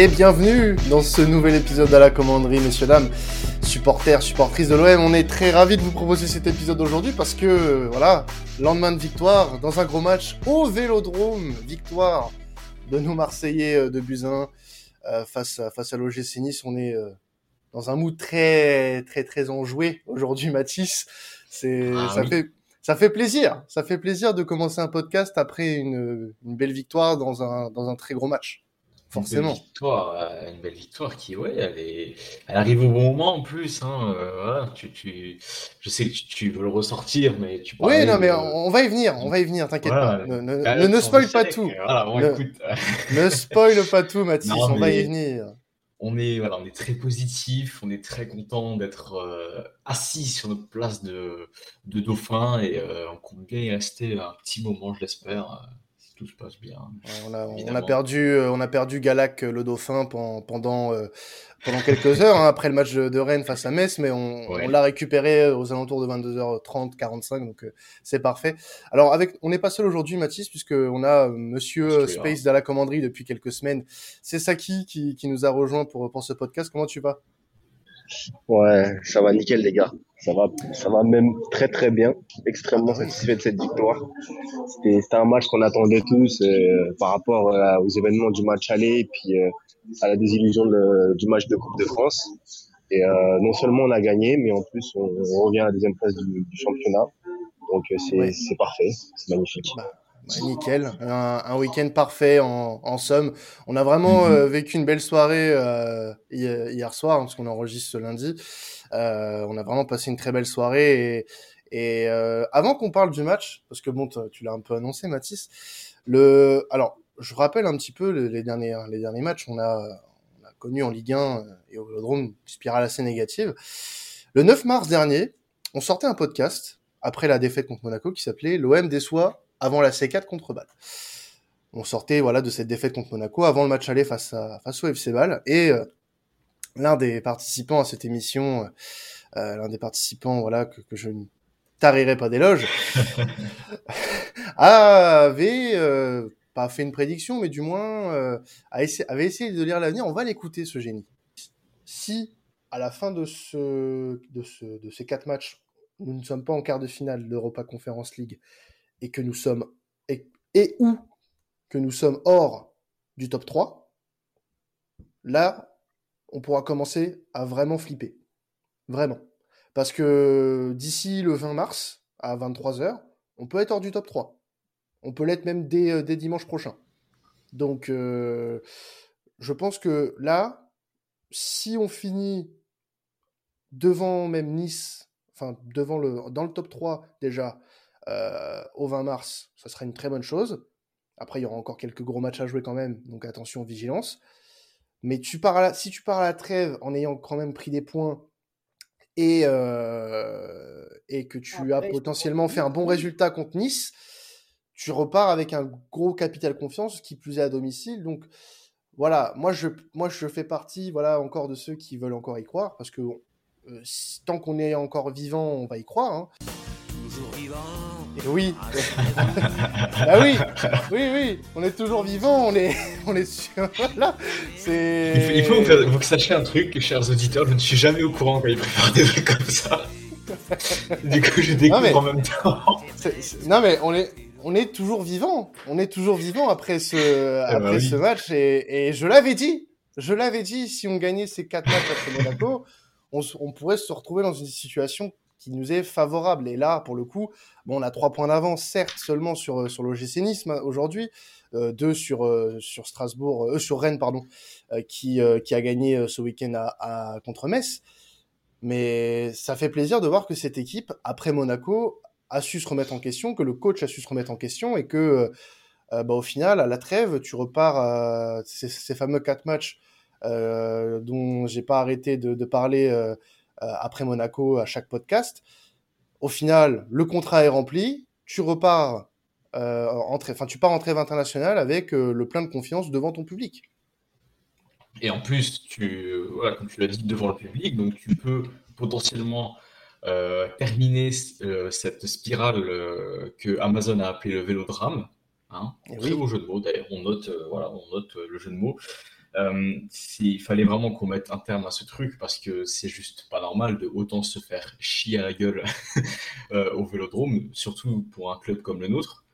Et bienvenue dans ce nouvel épisode à la commanderie, messieurs, dames, supporters, supportrices de l'OM. On est très ravis de vous proposer cet épisode aujourd'hui parce que, voilà, lendemain de victoire dans un gros match au Vélodrome, victoire de nos Marseillais euh, de Buzyn euh, face, à, face à l'OGC Nice. On est euh, dans un mood très, très, très enjoué aujourd'hui, Mathis. C'est, Ah ça oui. fait, ça fait plaisir. Ça fait plaisir de commencer un podcast après une, une belle victoire dans un, dans un très gros match. Forcément. Une belle victoire, euh, une belle victoire qui, ouais, elle est, elle arrive au bon moment en plus. Hein, euh, voilà, tu, tu, je sais que tu, tu veux le ressortir, mais tu Oui, non, mais de- on va y venir, on va y venir, t'inquiète Voilà. pas. Ne, ne, Ah, on spoil pas tout. Voilà, bon, Ne- écoute, Ne spoil pas tout, Mathis, Non, on va y venir. on est, voilà, on est très positif, on est très content d'être euh, assis sur notre place de, de dauphin et euh, on compte bien y rester un petit moment, je l'espère, tout se passe bien. Ouais, On a, on a perdu, euh, on a perdu Galac, euh, le dauphin, pen- pendant, euh, pendant quelques heures, hein, après le match de, de Rennes face à Metz, mais on, Ouais. on l'a récupéré aux alentours de 22h30, 45, donc euh, c'est parfait. Alors, avec, on n'est pas seul aujourd'hui, Mathis, puisque on a Monsieur Space de la commanderie depuis quelques semaines. C'est Saki qui, qui nous a rejoint pour, pour ce podcast. Comment tu vas? Ouais, ça va nickel les gars. Ça va, ça va même très très bien. Extrêmement satisfait de cette victoire. C'était, un match qu'on attendait tous euh, par rapport euh, aux événements du match aller et puis euh, à la désillusion de- du match de Coupe de France. Et non seulement on a gagné, mais en plus on, on revient à la deuxième place du, du championnat. Donc c'est, Ouais. parfait, c'est magnifique. Bah, nickel, un, un week-end parfait en, en somme. On a vraiment Mhm. euh, vécu une belle soirée euh, hier, hier soir, hein, parce qu'on enregistre ce lundi. Euh, on a vraiment passé une très belle soirée. Et, et euh, avant qu'on parle du match, parce que bon, tu l'as un peu annoncé, Mathis, le... alors je rappelle un petit peu le- les derniers, les derniers matchs. On a, on a connu en Ligue 1 et au Vélodrome une spirale assez négative. Le 9 mars dernier, on sortait un podcast après la défaite contre Monaco qui s'appelait L'OM déçoit avant la C4 contre Bâle. On sortait voilà de cette défaite contre Monaco avant le match aller face à face au FC Bâle et euh, l'un des participants à cette émission, euh, euh, l'un des participants voilà que, que je ne tarirai pas d'éloge, avait euh, pas fait une prédiction mais du moins a essa- avait essayé de lire l'avenir. On va l'écouter ce génie. Si à la fin de ce de ce de ces quatre matchs nous ne sommes pas en quart de finale de l'Europa Conference League et que nous sommes et, ou que nous sommes hors du top 3, là, on pourra commencer à vraiment flipper. Vraiment. Parce que d'ici le 20 mars, à 23h, on peut être hors du top 3. On peut l'être même dès, euh, dès dimanche prochain. Donc, euh, je pense que là, si on finit devant même Nice, enfin, devant le, dans le top 3 déjà, euh, au 20 mars, ça serait une très bonne chose. Après, il y aura encore quelques gros matchs à jouer quand même, donc attention, vigilance. Mais tu pars à la- si tu pars à la trêve en ayant quand même pris des points et, euh, et que tu as potentiellement fait un bon résultat contre Nice, tu repars avec un gros capital confiance, qui plus est à domicile. Donc voilà, moi je, moi je fais partie voilà, encore de ceux qui veulent encore y croire, parce que euh, tant qu'on est encore vivant, on va y croire. hein. Oui, ah oui, oui, oui, on est toujours vivant, on est, on est sûr. Voilà, c'est. Il faut, il faut que vous- vous sachiez un truc, chers auditeurs, je ne suis jamais au courant quand ils préparent des trucs comme ça. Du coup, je découvre mais- en même temps. Non mais on est, on est toujours vivant. On est toujours vivant après ce, après bah oui. ce match. Et, et je l'avais dit, je l'avais dit, si on gagnait ces quatre matchs après Monaco, on pourrait se retrouver dans une situation qui nous est favorable. Et là, pour le coup, bon, on a trois points d'avance, certes, seulement sur, euh, sur l'OGC Nice ma- aujourd'hui, euh, deux sur, euh, sur Strasbourg, sur Rennes, pardon, qui, qui a gagné ce week-end à, à- contre Metz. Mais ça fait plaisir de voir que cette équipe, après Monaco, a su se remettre en question, que le coach a su se remettre en question et que, bah, au final, à la trêve, tu repars à ces, fameux quatre matchs dont j'ai pas arrêté de, parler après Monaco à chaque podcast. Au final, le contrat est rempli, tu repars, euh, en trêve- enfin, tu pars en trêve internationale avec euh, le plein de confiance devant ton public. Et en plus, tu, voilà, comme tu l'as dit, devant le public, donc tu peux potentiellement euh, terminer euh, cette spirale euh, que Amazon a appelée le vélodrame. Hein, Eh très oui. beau jeu de mots d'ailleurs, on note, euh, voilà, on note euh, le jeu de mots. Euh, il fallait vraiment qu'on mette un terme à ce truc parce que c'est juste pas normal de autant se faire chier à la gueule euh, au vélodrome, surtout pour un club comme le nôtre.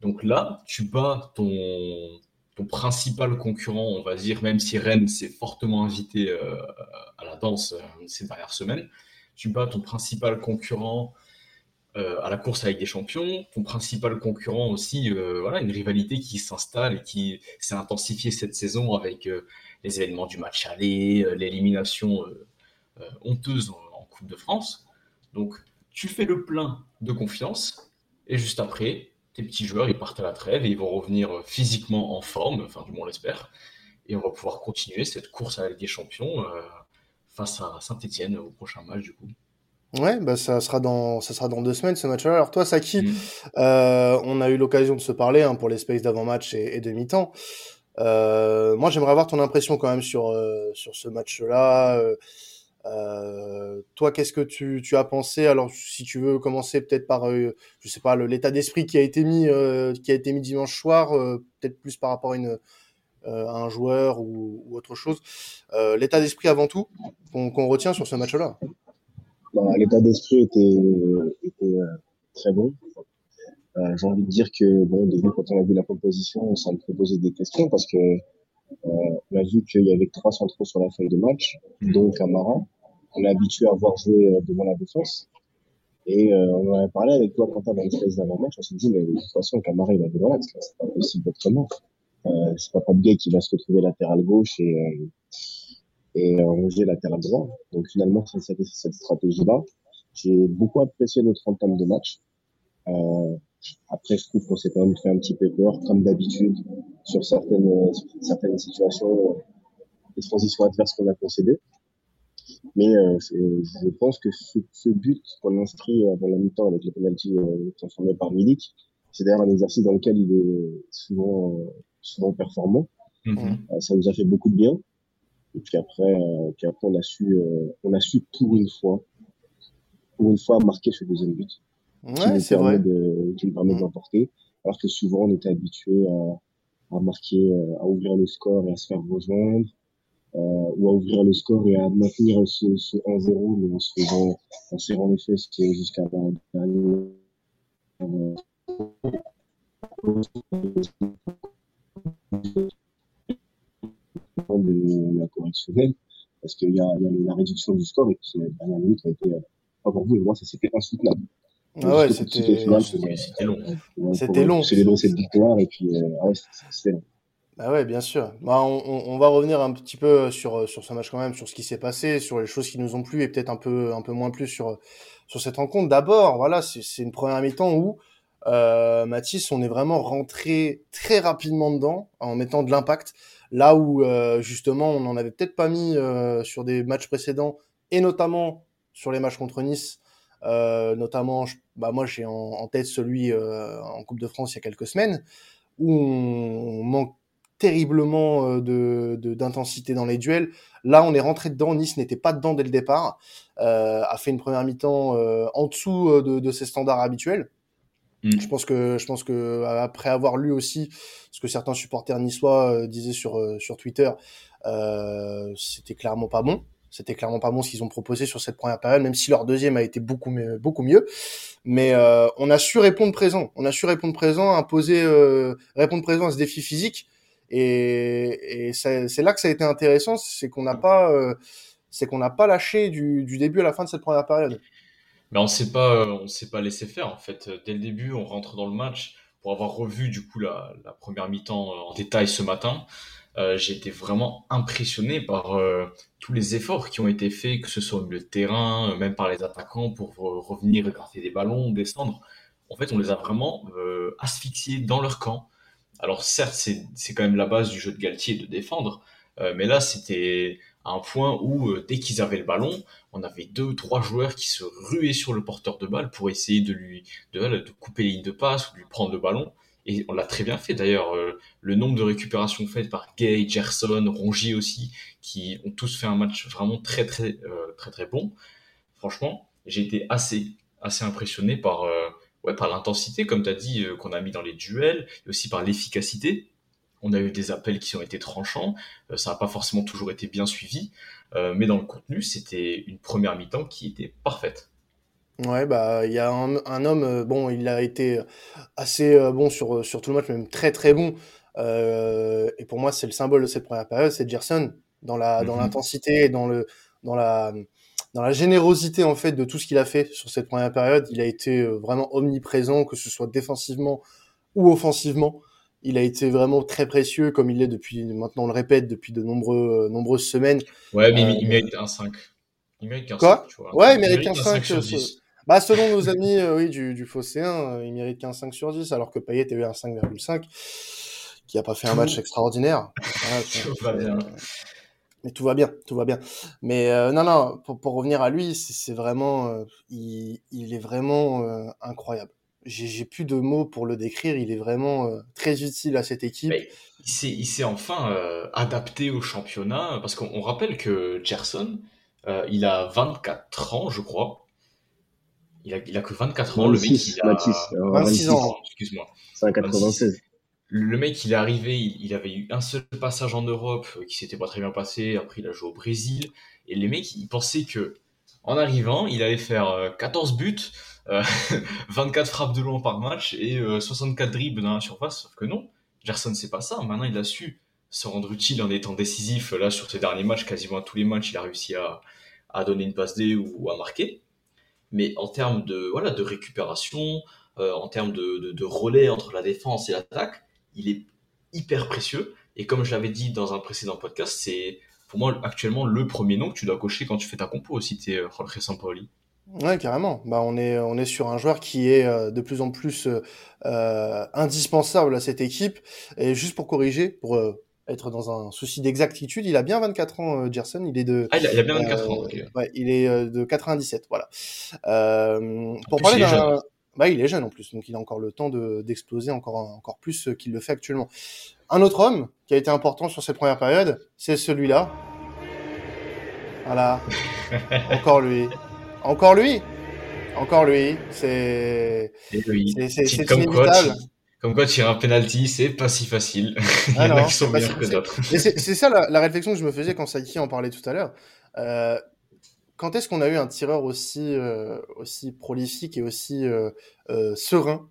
Donc là, tu bats ton, ton principal concurrent, on va dire, même si Rennes s'est fortement invité euh, à la danse ces dernières semaines, tu bats ton principal concurrent euh, à la course avec des champions, ton principal concurrent aussi, euh, voilà, une rivalité qui s'installe et qui s'est intensifiée cette saison avec euh, les événements du match aller, l'élimination honteuse en, Coupe de France. Donc, tu fais le plein de confiance et juste après, tes petits joueurs, ils partent à la trêve et ils vont revenir physiquement en forme, enfin, du moins on l'espère, et on va pouvoir continuer cette course avec des champions face à Saint-Etienne au prochain match, du coup. Ouais, bah ça sera dans ça sera dans deux semaines ce match-là. Alors toi, Saki, mm. euh, on a eu l'occasion de se parler hein, pour les spaces d'avant-match et, et de mi-temps. Euh, moi, j'aimerais avoir ton impression quand même sur euh, sur ce match-là. Euh, euh, toi, qu'est-ce que tu, tu as pensé? Alors, si tu veux commencer peut-être par, je sais pas, l'état d'esprit qui a été mis qui a été mis dimanche soir, peut-être plus par rapport à une à un joueur ou, ou autre chose. l'état d'esprit avant tout qu'on retient sur ce match-là bah, l'état d'esprit était, était euh, très bon. Euh, J'ai envie de dire que bon, au début, quand on a vu la composition, ça me poser des questions parce que euh, on a vu qu'il y avait trois centraux sur la feuille de match, mm. dont Camara. On est habitué à voir jouer euh, devant la défense. Et euh, on en a parlé avec toi, Quentin, dans le phase d'avant-match. On s'est dit, mais de toute façon, Camara, il va devant l'axe. C'est pas possible autrement. Euh, c'est pas Gay qui va se retrouver latéral gauche et, euh, et la latéral droit. Donc finalement, c'est cette, cette stratégie-là. J'ai beaucoup apprécié notre entame de match. Euh, après, je trouve qu'on s'est quand même fait un petit peu peur, comme d'habitude, sur certaines, certaines situations, des transitions adverses qu'on a concédées. Mais euh, je pense que ce, ce but qu'on inscrit avant la mi-temps avec le penalty euh, transformé par Milik, c'est d'ailleurs un exercice dans lequel il est souvent, souvent performant. Euh, ça nous a fait beaucoup de bien. Et puis après, euh, puis après on a su, euh, on a su pour une fois, pour une fois marquer ce deuxième but. Ouais, c'est vrai. De, qui nous permet de l'emporter. Alors que souvent on était habitué à, à marquer, euh, à ouvrir le score et à se faire rejoindre. Euh, ou à ouvrir le score et à maintenir ce, ce 1-0, mais en se faisant, en serrant les fesses jusqu'à la dernière de la correctionnelle, parce qu'il y a, il y a la réduction du score et puis la dernière minute a été, pas pour vous et moi, ça c'était insoutenable. Ah ouais, c'était long. C'était long. C'est les cette victoire et puis, euh, ouais, c'était long. Ah ouais, bien sûr. Bah, on, on, va revenir un petit peu sur sur ce match quand même, sur ce qui s'est passé, sur les choses qui nous ont plu et peut-être un peu un peu moins plu sur sur cette rencontre. D'abord, voilà, c'est une première mi-temps où euh, Mathis, on est vraiment rentré très rapidement dedans en mettant de l'impact. Là où euh, justement on n'en avait peut-être pas mis euh, sur des matchs précédents et notamment sur les matchs contre Nice, euh, notamment, bah moi j'ai en, tête celui en Coupe de France il y a quelques semaines où on, manque terriblement de d'intensité dans les duels. Là, on est rentré dedans. Nice n'était pas dedans dès le départ. Euh, a fait une première mi-temps en dessous de, de, ses standards habituels. Mm. Je pense que je pense que après avoir lu aussi ce que certains supporters niçois euh, disaient sur euh, sur Twitter, euh, c'était clairement pas bon. C'était clairement pas bon ce qu'ils ont proposé sur cette première période, même si leur deuxième a été beaucoup mieux, beaucoup mieux. Mais euh, on a su répondre présent. On a su répondre présent, imposer, euh, répondre présent à ce défi physique. Et, et c'est là que ça a été intéressant, c'est qu'on n'a pas, c'est qu'on n'a pas lâché du, du début à la fin de cette première période. Mais on s'est pas, on s'est pas laissé faire en fait. Dès le début, on rentre dans le match pour avoir revu du coup la, première mi-temps euh, en détail ce matin. Euh, j'ai été vraiment impressionné par euh, tous les efforts qui ont été faits, que ce soit le terrain, euh, même par les attaquants pour revenir écarter des ballons, descendre. En fait, on les a vraiment asphyxiés dans leur camp. Alors certes, c'est quand même la base du jeu de Galtier de défendre, mais là, c'était à un point où dès qu'ils avaient le ballon, on avait deux ou trois joueurs qui se ruaient sur le porteur de balle pour essayer de lui de, de couper les lignes de passe ou de lui prendre le ballon. Et on l'a très bien fait d'ailleurs. Euh, le nombre de récupérations faites par Gay, Gerson, Rongier aussi, qui ont tous fait un match vraiment très très euh, très très bon. Franchement, j'ai été assez assez impressionné par euh, ouais par l'intensité, comme tu as dit, qu'on a mis dans les duels, et aussi par l'efficacité. On a eu des appels qui ont été tranchants. ça n'a pas forcément toujours été bien suivi. mais dans le contenu, c'était une première mi-temps qui était parfaite. Ouais, bah, il y a un, homme, bon, il a été assez bon sur, sur tout le match, même très très bon. et pour moi, c'est le symbole de cette première période, c'est Gerson dans la dans mhm. l'intensité dans le dans la dans la générosité en fait de tout ce qu'il a fait sur cette première période. Il a été euh, vraiment omniprésent, que ce soit défensivement ou offensivement. Il a été vraiment très précieux, comme il l'est depuis, maintenant on le répète, depuis de nombreux, euh, nombreuses semaines. Ouais, mais il euh, mérite un 5. Il mérite un Quoi 5, tu vois. Ouais, il mérite, un 5. sur 10. Bah, selon nos amis oui, du, du Phocéen, il mérite qu'un 5 sur 10, alors que Payet a eu un 5,5, qui a pas fait un match extraordinaire. Voilà, mais tout va bien, tout va bien. Mais euh, non, non, pour, pour, revenir à lui, c'est vraiment, euh, il, il, est vraiment euh, incroyable. J'ai plus de mots pour le décrire. Il est vraiment très utile à cette équipe. il s'est enfin adapté au championnat parce qu'on rappelle que Gerson, il a 24 ans, je crois. Il a, il a que 24 ans. 26, le mec, il a 26 ans. Excuse-moi. 196 le mec, il est arrivé, il, avait eu un seul passage en Europe euh, qui s'était pas très bien passé. Après, il a joué au Brésil. Et les mecs, ils pensaient que, en arrivant, il allait faire 14 euh, buts, 24 euh, frappes de long par match et 64 dribbles dans la surface. Sauf que non, Gerson, c'est pas ça. Maintenant, il a su se rendre utile en étant décisif. Là, sur ses derniers matchs, quasiment à tous les matchs, il a réussi à, à donner une passe D ou, à marquer. Mais en termes de, voilà, de récupération, en termes de, de, relais entre la défense et l'attaque, il est hyper précieux. Et comme je l'avais dit dans un précédent podcast, c'est pour moi actuellement le premier nom que tu dois cocher quand tu fais ta compo aussi, tu es euh, Jorge Sampaoli. Ouais, carrément. Bah, on est on est sur un joueur qui est euh, de plus en plus euh, indispensable à cette équipe. Et juste pour corriger, pour être dans un souci d'exactitude, il a bien 24 ans, Gerson. Il est de. Ah, il a, bien 24 ans. Ouais, il est de 97, voilà. pour parler d'un bah, il est jeune en plus, donc il a encore le temps d'exploser encore, encore plus qu'il le fait actuellement. Un autre homme qui a été important sur cette première période, c'est celui-là. Voilà. encore lui. Encore lui. Encore lui. C'est. C'est comme inévitable. Quoi, comme quoi, tirer un penalty, c'est pas si facile. Ah il y en a qui sont meilleurs que d'autres. C'est ça la, la, réflexion que je me faisais quand Saiki en parlait tout à l'heure. Euh, quand est-ce qu'on a eu un tireur aussi, euh, aussi prolifique et aussi euh, serein,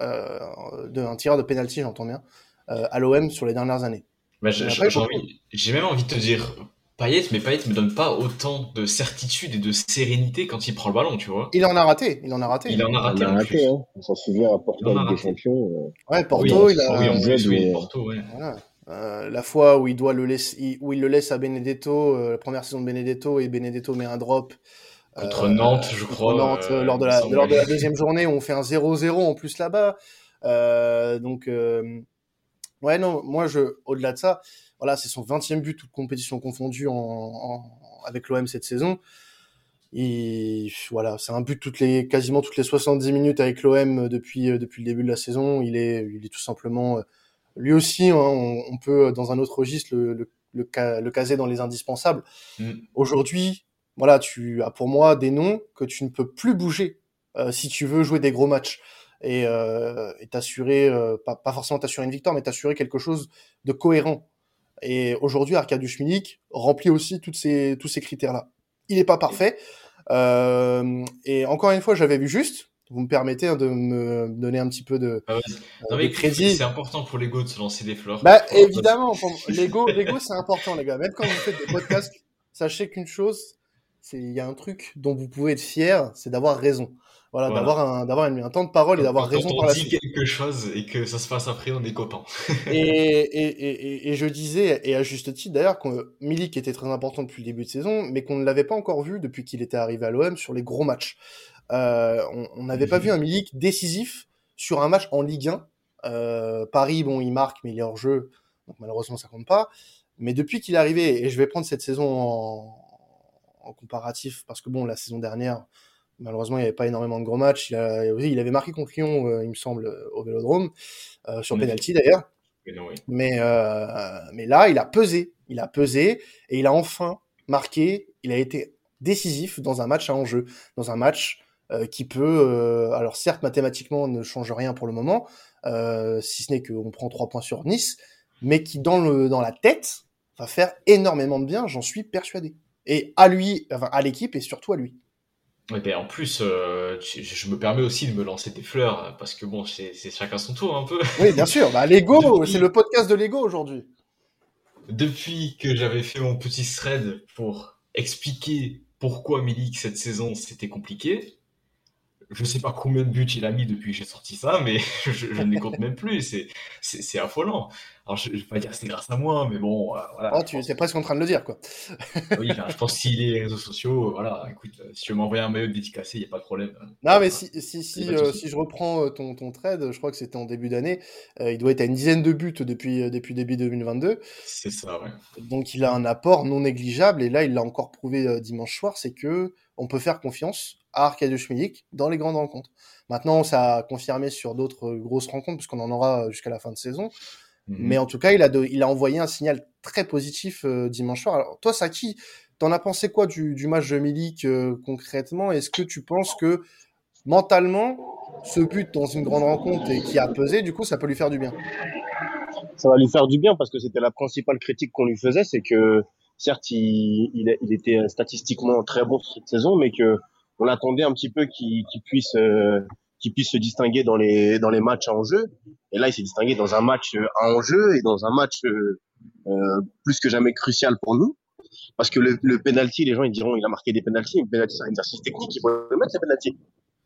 un tireur de penalty, j'entends bien, à l'OM sur les dernières années? Bah, J'ai même envie de te dire Payet, mais Payet me donne pas autant de certitude et de sérénité quand il prend le ballon, tu vois. Il en a raté, il en a raté. Il en a raté. Il en a raté, hein. On s'en souvient à Porto avec des champions. Ouais, Porto, il a. Oui, Porto, ouais. Voilà. Euh, la fois où il doit le laisser, où il le laisse à Benedetto, euh, la première saison de Benedetto et Benedetto met un drop contre Nantes, je crois. Nantes, lors de la lors de la deuxième journée, où on fait un 0-0 en plus là-bas. donc ouais non, moi je au-delà de ça, voilà, c'est son 20e but toute compétition confondue en, avec l'OM cette saison. Et voilà, c'est un but toutes les quasiment toutes les 70 minutes avec l'OM depuis depuis le début de la saison. Il est il est tout simplement lui aussi, hein, on, peut dans un autre registre le, le, le, caser dans les indispensables. Mm. Aujourd'hui, voilà, tu as pour moi des noms que tu ne peux plus bouger euh, si tu veux jouer des gros matchs et euh, t'assurer, euh, pas, pas, forcément t'assurer une victoire, mais t'assurer quelque chose de cohérent. Et aujourd'hui, Arkadiusz Milik remplit aussi toutes ces, tous ces critères-là. Il n'est pas parfait. Euh, et encore une fois, j'avais vu juste, vous me permettez hein, de me donner un petit peu de, ah euh, crédit. C'est important pour l'ego de se lancer des fleurs. Bah, évidemment, l'ego, l'ego, c'est important, les gars. Même quand vous faites des podcasts, sachez qu'une chose, c'est, il y a un truc dont vous pouvez être fier, c'est d'avoir raison. Voilà, d'avoir un, d'avoir un, temps de parole et d'avoir raison par la suite. Quand on dit quelque chose et que ça se passe après, on est content. et, et, et, et, je disais, et à juste titre d'ailleurs, que Milik était très important depuis le début de saison, mais qu'on ne l'avait pas encore vu depuis qu'il était arrivé à l'OM sur les gros matchs. Euh, on n'avait pas vu un Milik décisif sur un match en Ligue 1. Euh, Paris, bon, il marque, mais il est hors jeu, donc malheureusement ça compte pas. Mais depuis qu'il est arrivé, et je vais prendre cette saison en, comparatif, parce que bon, la saison dernière, malheureusement, il n'y avait pas énormément de gros matchs. Il, il avait marqué contre Lyon, euh, il me semble, au Vélodrome, sur penalty d'ailleurs. Mais, mais là, il a pesé, il a pesé, et il a enfin marqué. Il a été décisif dans un match à enjeu, dans un match euh, qui peut, euh, alors certes mathématiquement ne change rien pour le moment, euh, si ce n'est qu'on prend trois points sur Nice, mais qui dans le dans la tête va faire énormément de bien, j'en suis persuadé. Et à lui, enfin, à l'équipe et surtout à lui. Ben en plus, euh, je, je me permets aussi de me lancer des fleurs parce que bon, c'est chacun son tour un peu. Oui, bien sûr. Bah, Lego, c'est le podcast de Lego aujourd'hui. Depuis que j'avais fait mon petit thread pour expliquer pourquoi Milik cette saison c'était compliqué, je sais pas combien de buts il a mis depuis que j'ai sorti ça, mais je, je ne les compte même plus. C'est affolant. Alors je, je vais pas dire que c'est grâce à moi, mais bon, euh, voilà. Ah, tu pense- es presque en train de le dire, quoi. oui, enfin, je pense que est les réseaux sociaux, euh, voilà. Écoute, euh, si tu veux m'envoyer un maillot dédicacé, il y a pas de problème. Non, mais si, si, si, euh, si je reprends ton, ton trade, je crois que c'était en début d'année, euh, il doit être à une dizaine de buts depuis, depuis début 2022. C'est ça, ouais. Donc il a un apport non négligeable, et là il l'a encore prouvé dimanche soir, c'est que on peut faire confiance à Arkadiusz Milik dans les grandes rencontres. Maintenant, ça a confirmé sur d'autres grosses rencontres, puisqu'on en aura jusqu'à la fin de saison. Mhm. Mais en tout cas, il a, de- il a envoyé un signal très positif euh, dimanche soir. Alors, toi, Saki, t'en as pensé quoi du, du match de Milik euh, concrètement? Est-ce que tu penses que mentalement, ce but dans une grande rencontre et qui a pesé, du coup, ça peut lui faire du bien? Ça va lui faire du bien parce que c'était la principale critique qu'on lui faisait, c'est que certes il, il, il était statistiquement très bon cette saison, mais que on attendait un petit peu qu'il qu'il puisse euh, qu'il puisse se distinguer dans les dans les matchs à enjeu. Et là, il s'est distingué dans un match euh, à enjeu et dans un match euh, euh, plus que jamais crucial pour nous. Parce que le, le penalty, les gens ils diront il a marqué des penalties, mais penalty c'est un exercice technique, il faut le mettre les penalties.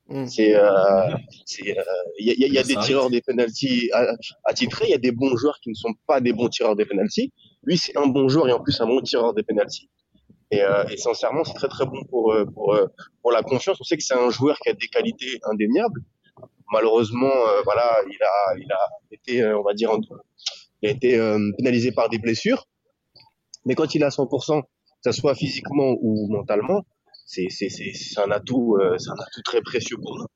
Mm. C'est euh, c'est, euh, il y a, il y a- il y a des tireurs des penalties attitrés, il y a des bons joueurs qui ne sont pas des bons tireurs des penalties. Lui, c'est un bon joueur et en plus un bon tireur des penalties. Et, euh, et sincèrement, c'est très très bon pour euh, pour euh, pour la confiance. On sait que c'est un joueur qui a des qualités indéniables. Malheureusement, voilà, il a il a été, on va dire, il a été pénalisé par des blessures. Mais quand il est à 100%, que ça soit physiquement ou mentalement, c'est un atout, c'est un atout très précieux pour nous.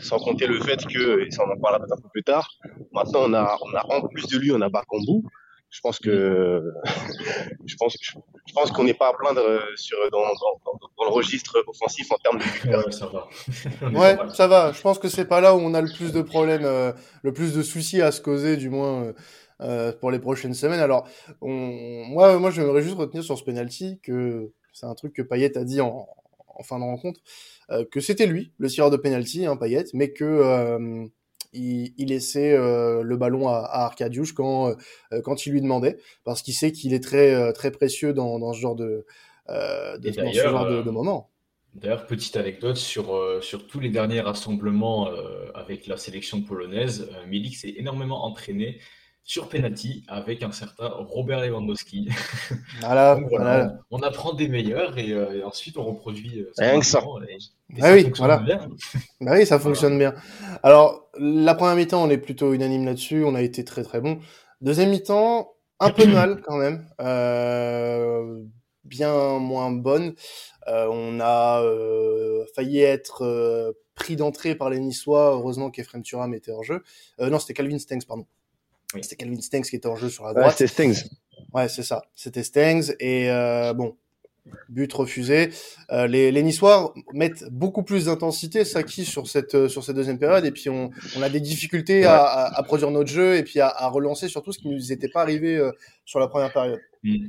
Sans compter le fait que, et ça on en parlera peut-être un peu plus tard, maintenant on a, on a en plus de lui, on a Bakambu. Je pense que, je pense, je, je pense qu'on n'est pas à plaindre euh, sur, dans, dans, le registre offensif en termes de Ouais, ouais, ça va. Ouais, ça va. Je pense que c'est pas là où on a le plus de problèmes, euh, le plus de soucis à se causer, du moins euh, euh, pour les prochaines semaines. Alors, on... moi, moi, j'aimerais juste retenir sur ce penalty que c'est un truc que Payet a dit en, en fin de rencontre, euh, que c'était lui, le tireur de penalty, hein, Payet, mais que euh, il, il laissait euh, le ballon à, à Arkadiusz quand euh, quand il lui demandait, parce qu'il sait qu'il est très euh, très précieux dans, dans ce genre de euh, de, dans ce d'ailleurs, genre de, de moment. D'ailleurs, petite anecdote sur, euh, sur tous les derniers rassemblements euh, avec la sélection polonaise, euh, Milik s'est énormément entraîné sur penalty avec un certain Robert Lewandowski. Voilà, Donc voilà, voilà. on, apprend des meilleurs et, euh, et ensuite on reproduit euh, Rien que ça. maintenant, et- et Ah oui, voilà. bien. Bah oui, ça fonctionne bien. Alors, la première mi-temps, on est plutôt unanime là-dessus. On a été très très bon. Deuxième mi-temps, un peu mal quand même. Euh, bien moins bonne. Euh, on a euh, failli être euh, pris d'entrée par les Niçois. Heureusement qu'Efrem Thuram était hors jeu. Euh, non, c'était Calvin Stengs, pardon. Oui. C'était Calvin Stengs qui était hors jeu sur la Ouais, droite. c'est Stengs. Ouais, c'est ça. C'était Stengs. Et euh, bon, but refusé. Euh, les, les Niçois mettent beaucoup plus d'intensité, Saki, sur cette, euh, sur cette deuxième période. Et puis, on, on a des difficultés à, à, à produire notre jeu et puis à, à relancer surtout ce qui nous était pas arrivé euh, sur la première période. Mm.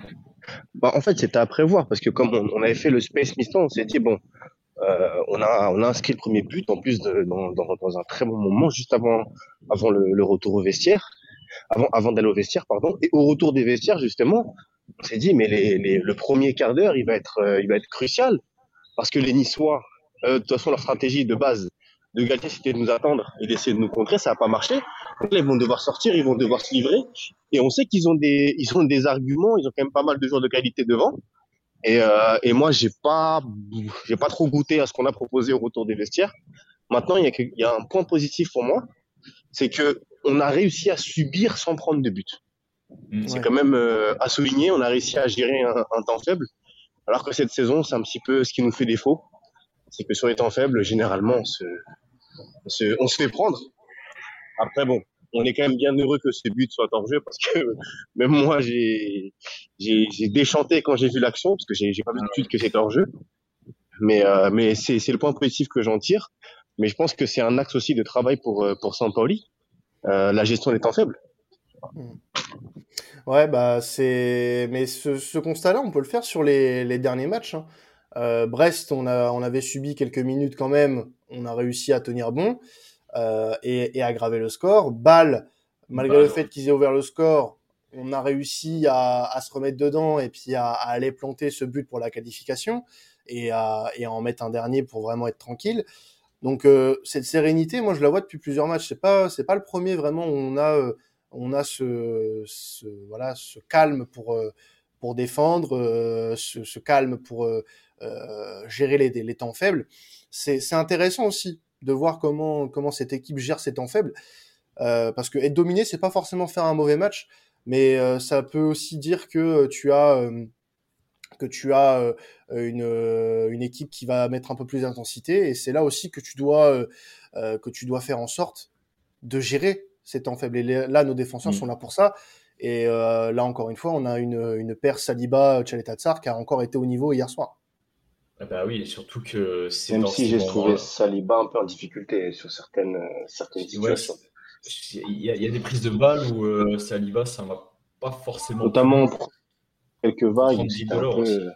Bah, en fait, c'était à prévoir parce que comme on, on avait fait le space mi-temps, on s'est dit bon, euh, on a on a inscrit le premier but en plus de, dans, dans, dans un très bon moment juste avant avant le, le retour au vestiaire, avant avant d'aller au vestiaire pardon et au retour des vestiaires justement, on s'est dit mais les, les, le premier quart d'heure il va être euh, il va être crucial parce que les Niçois euh, de toute façon leur stratégie de base de Galtier c'était de nous attendre et d'essayer de nous contrer, ça a pas marché. Donc là, ils vont devoir sortir, ils vont devoir se livrer. Et on sait qu'ils ont des, ils ont des arguments, ils ont quand même pas mal de joueurs de qualité devant. Et, euh, et moi, j'ai pas, j'ai pas trop goûté à ce qu'on a proposé au retour des vestiaires. Maintenant, il y il y a un point positif pour moi, c'est que on a réussi à subir sans prendre de but. Mm. C'est Ouais. quand même euh, à souligner. On a réussi à gérer un, un temps faible, alors que cette saison, c'est un petit peu ce qui nous fait défaut. C'est que sur les temps faibles, généralement, on se, on se, on se fait prendre. Après, bon, on est quand même bien heureux que ce but soit hors jeu parce que même moi, j'ai, j'ai, j'ai déchanté quand j'ai vu l'action parce que j'ai, j'ai pas vu tout de suite que c'était hors jeu. Mais, euh, mais c'est, c'est le point positif que j'en tire. Mais je pense que c'est un axe aussi de travail pour, euh, pour Sampaoli, euh, la gestion des temps faibles. Hmm. Ouais, bah c'est. Mais ce, ce constat-là, on peut le faire sur les, les derniers matchs. Hein. Euh, Brest, on, a, on avait subi quelques minutes quand même. On a réussi à tenir bon euh, et, et aggraver le score. Bâle, malgré le fait qu'ils aient ouvert le score, on a réussi à, à, se remettre dedans et puis à, à, aller planter ce but pour la qualification et à, et à en mettre un dernier pour vraiment être tranquille. Donc euh, cette sérénité, moi je la vois depuis plusieurs matchs. C'est pas c'est pas le premier vraiment où on a euh, on a ce, voilà ce calme pour euh, pour défendre, ce, calme pour gérer les, les temps faibles. C'est intéressant aussi de voir comment comment cette équipe gère ces temps faibles parce que être dominé c'est pas forcément faire un mauvais match, mais ça peut aussi dire que tu as que tu as euh, une, euh, une équipe qui va mettre un peu plus d'intensité. Et c'est là aussi que tu dois euh, que tu dois faire en sorte de gérer ces temps faibles. Et là nos défenseurs mmh. sont là pour ça. Et euh, là encore une fois on a une, une paire Saliba Tchaletatsar qui a encore été au niveau hier soir. Ah bah oui et surtout que même si j'ai trouvé Saliba un peu en difficulté sur certaines certaines situations. il y, y, a des prises de balles où euh, Saliba ça va pas forcément notamment quelques vagues. Peu...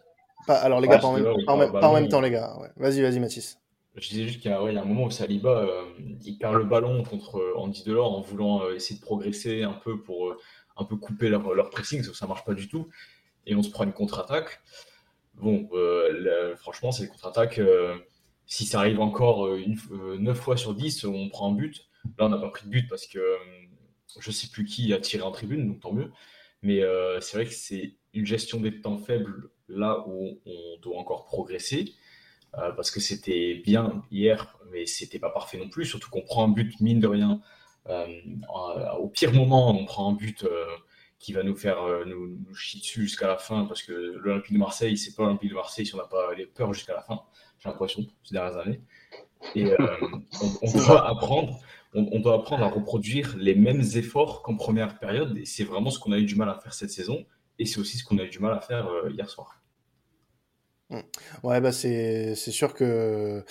Pas, alors les gars, pas, en même, pas, en même, pas en même temps les gars. Ouais. Vas-y, vas-y Mathis. Je disais juste qu'il y, ouais, y, a un moment où Saliba, euh, il perd le ballon contre euh, Andy Delors en voulant euh, essayer de progresser un peu pour euh, un peu couper leur, leur pressing, sauf que ça marche pas du tout. Et on se prend une contre-attaque. Bon, franchement, c'est une contre-attaque. si ça arrive encore une, 9 fois sur 10, on prend un but. Là, on n'a pas pris de but parce que je sais plus qui a tiré en tribune, donc tant mieux. Mais c'est vrai que c'est une gestion des temps faibles là où on doit encore progresser. Euh, parce que c'était bien hier, mais c'était pas parfait non plus. Surtout qu'on prend un but, mine de rien, euh, au pire moment, on prend un but euh, qui va nous faire euh, nous, nous, chier dessus jusqu'à la fin, parce que l'Olympique de Marseille, c'est pas l'Olympique de Marseille si on n'a pas les peurs jusqu'à la fin, j'ai l'impression, ces dernières années. Et euh, on, on, doit apprendre, on, on, doit apprendre à reproduire les mêmes efforts qu'en première période, et c'est vraiment ce qu'on a eu du mal à faire cette saison. Et c'est aussi ce qu'on a eu du mal à faire euh, hier soir. Mmh. Ouais, bah c'est c'est sûr que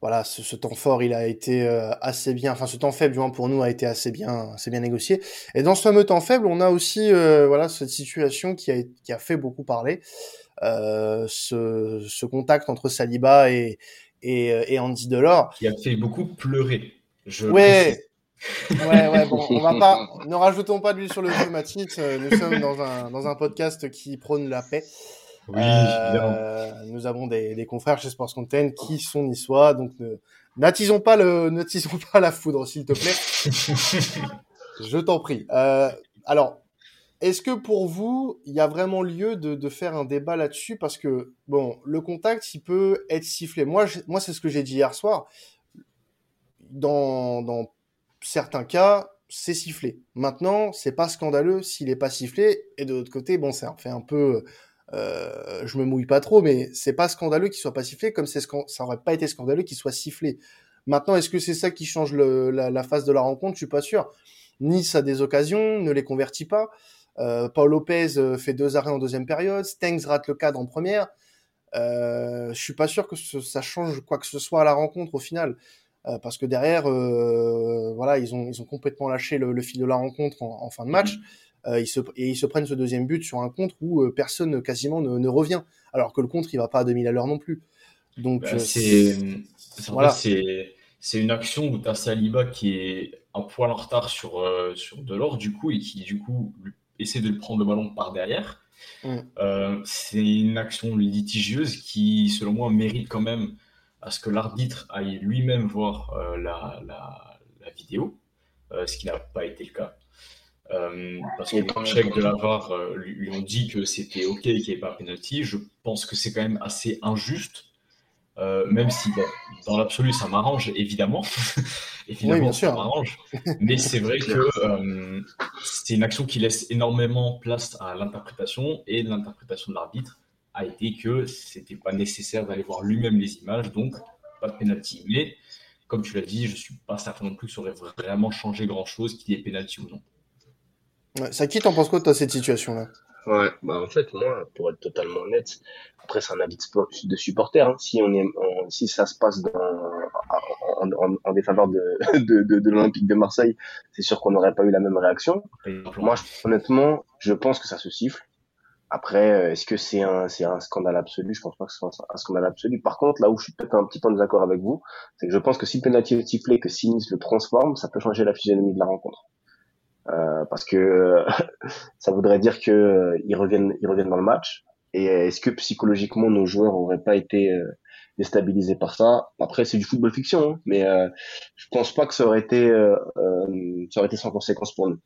voilà, ce, ce, temps fort, il a été euh, assez bien, enfin ce temps faible, du moins pour nous, a été assez bien, assez bien négocié. Et dans ce fameux temps faible, on a aussi euh, voilà cette situation qui a qui a fait beaucoup parler, euh, ce, ce contact entre Saliba et et, et Andy Delors, qui a fait beaucoup pleurer. Je ouais, ouais, ouais, bon, on va pas, ne rajoutons pas de l'huile sur le feu, Mathis. Euh, nous sommes dans un, dans un podcast qui prône la paix. Oui, euh, nous avons des, des confrères chez Sports Content qui sont niçois, donc n'attisons pas le, n'attisons pas la foudre, s'il te plaît. Je t'en prie. Euh, alors, est-ce que pour vous, il y a vraiment lieu de, de faire un débat là-dessus? Parce que, bon, le contact, il peut être sifflé. Moi, moi c'est ce que j'ai dit hier soir. Dans, dans certains cas, c'est sifflé. Maintenant, c'est pas scandaleux s'il est pas sifflé. Et de l'autre côté, bon, ça fait un peu, euh, je me mouille pas trop, mais c'est pas scandaleux qu'il soit pas sifflé, comme c'est ça aurait pas été scandaleux qu'il soit sifflé. Maintenant, est-ce que c'est ça qui change la, phase de la rencontre? Je suis pas sûr. Nice a des occasions, ne les convertit pas. Euh, Paul Lopez euh, fait deux arrêts en deuxième période. Stengs rate le cadre en première. Euh, je suis pas sûr que ça change quoi que ce soit à la rencontre au final. Euh, parce que derrière, euh, voilà, ils ont, ils ont complètement lâché le, le fil de la rencontre en, en fin de match. Euh, ils se, et ils se prennent ce deuxième but sur un contre où personne quasiment ne, ne, revient, alors que le contre il va pas à 2000 à l'heure non plus. Donc bah, c'est voilà. c'est une action où tu as Saliba qui est un poil en retard sur sur Delors du coup et qui du coup essaie de le prendre le ballon par derrière. Mm. C'est une action litigieuse qui, selon moi, mérite quand même à ce que l'arbitre aille lui-même voir euh, la, la, la, vidéo, euh, ce qui n'a pas été le cas. Euh, parce que les chèques de la VAR euh, lui, lui, ont dit que c'était OK, qu'il n'y avait pas penalty. Je pense que c'est quand même assez injuste, même si dans l'absolu ça m'arrange, évidemment. évidemment, oui, bien sûr. ça m'arrange. Mais c'est vrai que c'est une action qui laisse énormément place à l'interprétation et l'interprétation de l'arbitre a été que c'était pas nécessaire d'aller voir lui-même les images, donc pas de penalty. Mais comme tu l'as dit, je suis pas certain non plus que ça aurait vraiment changé grand-chose qu'il y ait penalty ou non. Ouais, ça qui t'en penses quoi de cette situation-là? Ouais, bah en fait moi, pour être totalement honnête, après c'est un avis de, supporter. Hein. Si on est, on, si ça se passe dans, en, en, défaveur de, de, de, de l'Olympique de Marseille, c'est sûr qu'on n'aurait pas eu la même réaction. Moi, honnêtement, je pense que ça se siffle. Après, euh, est-ce que c'est un, c'est un scandale absolu? Je pense pas que ce soit un scandale absolu. Par contre, là où je suis peut-être un petit peu en désaccord avec vous, c'est que je pense que si le penalty est sifflé, que Sinis le transforme, ça peut changer la physionomie de la rencontre. Euh, parce que ça voudrait dire que euh, ils reviennent, ils reviennent dans le match. Et est-ce que psychologiquement nos joueurs auraient pas été euh, déstabilisés par ça? Après, c'est du football fiction, hein, mais euh, je pense pas que ça aurait été, ça aurait été sans conséquence pour nous.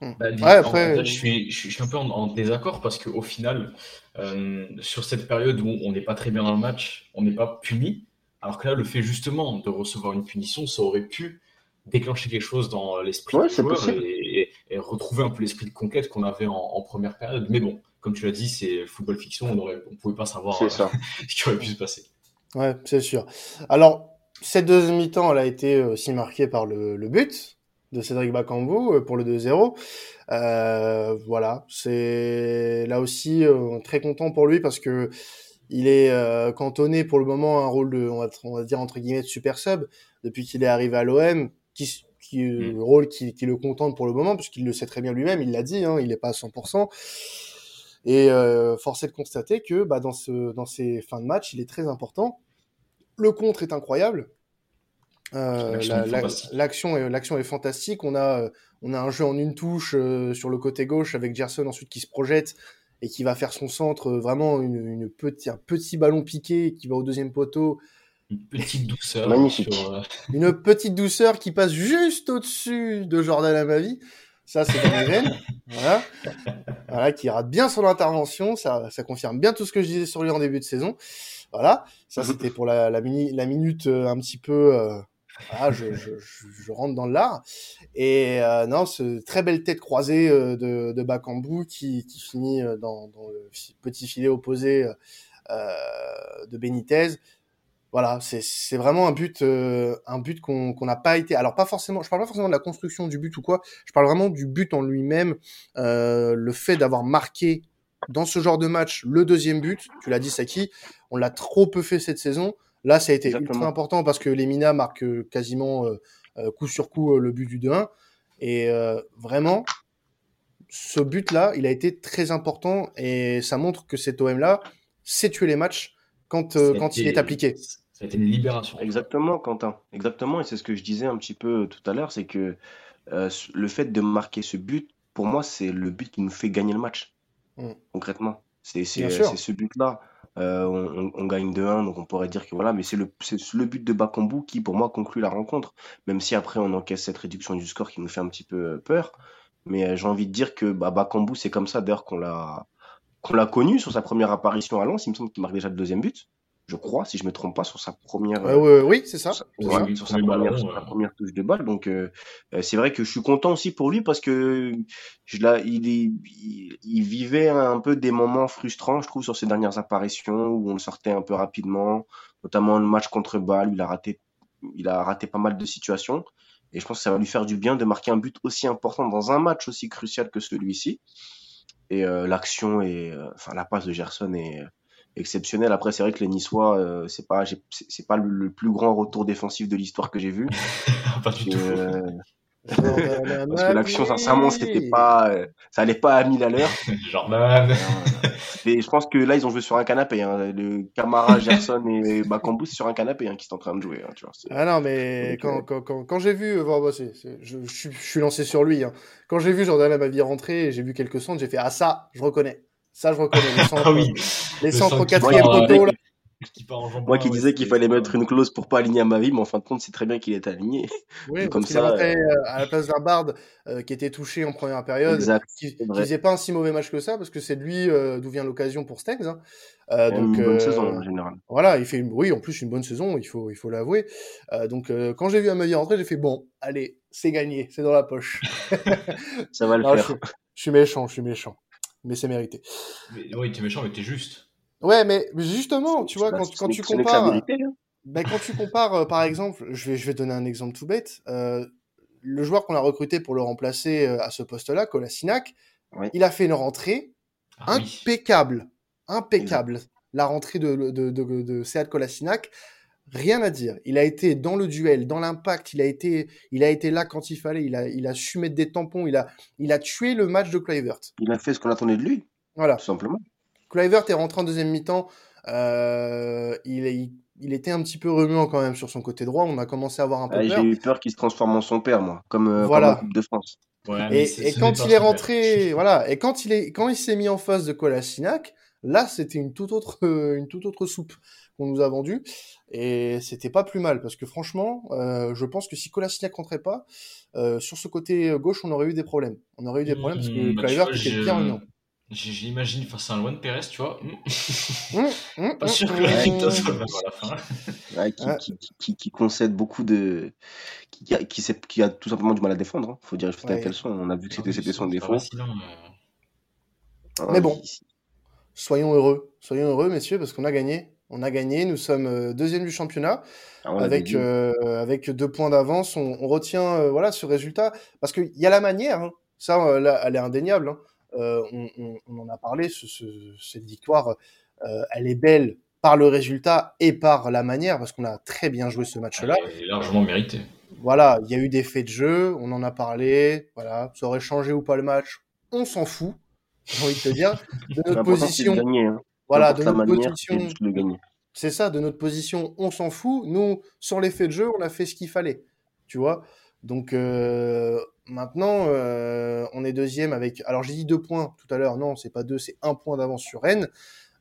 Bah, ouais, après... en fait, je, suis, je, suis, un peu en, désaccord parce qu'au final, euh, sur cette période où on n'est pas très bien dans le match, on n'est pas puni. Alors que là, le fait justement de recevoir une punition, ça aurait pu déclencher quelque chose dans l'esprit ouais, et, et, retrouver un peu l'esprit de conquête qu'on avait en, première période. Mais bon, comme tu l'as dit, c'est football fiction, on ne on pouvait pas savoir euh, ce qui aurait pu se passer. Ouais, c'est sûr. Alors, cette deuxième mi-temps, elle a été aussi marquée par le, le but de Cédric Bakambu euh, pour le 2-0. Euh, voilà, c'est là aussi euh, très content pour lui parce que il est euh, cantonné pour le moment à un rôle de, on va, on va, dire entre guillemets, de super sub depuis qu'il est arrivé à l'OM, qui, qui mm. le rôle qui, qui, le contente pour le moment puisqu'il le sait très bien lui-même, il l'a dit, hein, il n'est pas à 100%. Et euh, force est de constater que bah, dans, ce, dans ces fins de match, il est très important. Le contre est incroyable. Euh, l'action est, l'action est fantastique. On a, euh, on a un jeu en une touche euh, sur le côté gauche avec Gerson ensuite qui se projette et qui va faire son centre, vraiment une, une petit, un petit ballon piqué qui va au deuxième poteau. Une petite douceur. Magnifique. Une petite douceur qui passe juste au-dessus de Jordan Amavi. Ça, c'est dans voilà. voilà. Qui rate bien son intervention. Ça, ça confirme bien tout ce que je disais sur lui en début de saison. Voilà. Ça, c'était pour la, la, mini, la minute un petit peu voilà, je, je, je, rentre dans l'art. Et euh, non, ce très belle tête croisée euh, de, de Bakambu qui, qui finit euh, dans, dans, le petit filet opposé euh, de Benitez. Voilà, c'est vraiment un but, euh, un but qu'on n'a pas été. Alors pas forcément, je parle pas forcément de la construction du but ou quoi. Je parle vraiment du but en lui-même, euh, le fait d'avoir marqué dans ce genre de match le deuxième but. Tu l'as dit, Saki, on l'a trop peu fait cette saison. Là, ça a été ultra important parce que les Mina marquent euh, quasiment euh, euh, coup sur coup le but du 2-1. Et vraiment, ce but-là, il a été très important et ça montre que cet OM-là sait tuer les matchs quand, quand il est appliqué. Ça a été une libération. Exactement, Quentin. Exactement. Et c'est ce que je disais un petit peu tout à l'heure, c'est que le fait de marquer ce but, pour moi, c'est le but qui nous fait gagner le match. Mmh. Concrètement. C'est ce but-là. Euh, on, gagne 2-1, donc on pourrait dire que voilà, mais c'est le, le but de Bakambu qui, pour moi, conclut la rencontre. Même si après on encaisse cette réduction du score qui nous fait un petit peu peur. Mais euh, j'ai envie de dire que bah, Bakambu, c'est comme ça d'ailleurs qu'on l'a qu'on l'a connu sur sa première apparition à Lens. Il me semble qu'il marque déjà le deuxième but je crois, si je me trompe pas, sur sa première. Euh, oui, c'est ça. Sur, sa, première, touche de balle. Donc, euh, euh, c'est vrai que je suis content aussi pour lui parce que je il, il, il, vivait un peu des moments frustrants, je trouve, sur ses dernières apparitions où on le sortait un peu rapidement, notamment le match contre Bâle, il a raté, il a raté pas mal de situations. Et je pense que ça va lui faire du bien de marquer un but aussi important dans un match aussi crucial que celui-ci. Et l'action et enfin la passe de Gerson est exceptionnel. Après, c'est vrai que les Niçois, euh, c'est pas, c'est pas le, plus grand retour défensif de l'histoire que j'ai vu. pas du tout. Euh, parce que l'action, sincèrement, c'était pas, euh, ça allait pas à 1000 à l'heure. Jordan. Et je pense que là, ils ont joué sur un canapé. Hein. Le Camara, Gerson et Bakambu, c'est sur un canapé hein, qui sont en train de jouer. Hein, tu vois, ah non, mais quand, quand, quand, quand j'ai vu, bon, bah, je, je, suis lancé sur lui. Hein. Quand j'ai vu Jordan à ma vie rentrer et j'ai vu quelques centres, j'ai fait ah ça, je reconnais. Ça, je reconnais. Les centres, ah oui. les centres au quatrième poteau, là. Moi qui disais qu'il fallait mettre une clause pour pas aligner à ma vie, mais en fin de compte, c'est très bien qu'il est aligné. Oui, comme ça. Euh, à la place d'un Bard euh, qui était touché en première période, exact, qui, qui faisait pas un si mauvais match que ça, parce que c'est de lui euh, d'où vient l'occasion pour Stengs. Hein. Euh, donc, une bonne saison en général. Voilà, il fait une, oui, en plus une bonne saison, il faut, il faut l'avouer. donc quand j'ai vu Amadi rentrer, j'ai fait bon, allez, c'est gagné, c'est dans la poche. ça va le faire. Je, je suis méchant, je suis méchant mais c'est mérité. Mais, oui, t'es méchant, mais t'es juste. Ouais, mais justement, tu vois, quand, quand tu compares, hein. ben, quand tu compares, euh, par exemple, je vais, je vais donner un exemple tout bête, euh, le joueur qu'on a recruté pour le remplacer euh, à ce poste-là, Kolasinac, il a fait une rentrée ah impeccable, impeccable. La rentrée de, de, de, de Sead Kolasinac, rien à dire. Il a été dans le duel, dans l'impact. Il a été, il a été là quand il fallait. Il a, il a su mettre des tampons. Il a, il a tué le match de Kluivert. Il a fait ce qu'on attendait de lui. Voilà. Tout simplement. Kluivert est rentré en deuxième mi-temps. Euh, il, il, était un petit peu remuant quand même sur son côté droit. On a commencé à avoir un peu peur. J'ai eu peur qu'il se transforme en son père, moi, comme, euh, voilà. Coupe de France. et, et quand il est rentré, voilà, et quand il est, quand il s'est mis en face de Kolasinac, là, c'était une toute autre, une toute autre soupe qu'on nous a vendue. Et c'était pas plus mal, parce que franchement, euh, je pense que si Kolasinac rentrait pas, euh, sur ce côté gauche, on aurait eu des problèmes. On aurait eu des problèmes parce que mmh, bah, Kluivert était bien réunion. J'imagine face à un loin de Pérez, tu vois. Mmh. Mmh, pas sûr que la victoire soit le à la fin. Ouais, qui, qui, qui, qui, concède beaucoup de. Qui, qui, qui, a tout simplement du mal à défendre. Hein. Faut dire ouais. qu'elles sont. On a vu que c'était ah son défaut. Euh... Mais bon, soyons heureux. Soyons heureux, messieurs, parce qu'on a gagné. On a gagné, nous sommes euh, deuxième du championnat ah, avec, euh, avec deux points d'avance. On, on, retient euh, voilà ce résultat parce qu'il y a la manière, hein. ça euh, là, elle est indéniable. Hein. On, on, on, en a parlé, ce, ce, cette victoire, elle est belle par le résultat et par la manière parce qu'on a très bien joué ce match-là. Est largement mérité. Voilà, il y a eu des faits de jeu, on en a parlé. Voilà, ça aurait changé ou pas le match, on s'en fout. J'ai envie de te dire, de notre position. De gagner, hein. Voilà, de notre position. C'est ça, de notre position, on s'en fout. Nous, sur l'effet de jeu, on a fait ce qu'il fallait. Tu vois Donc euh, maintenant, euh, on est deuxième avec. Alors j'ai dit deux points tout à l'heure. Non, c'est pas deux, c'est un point d'avance sur Rennes.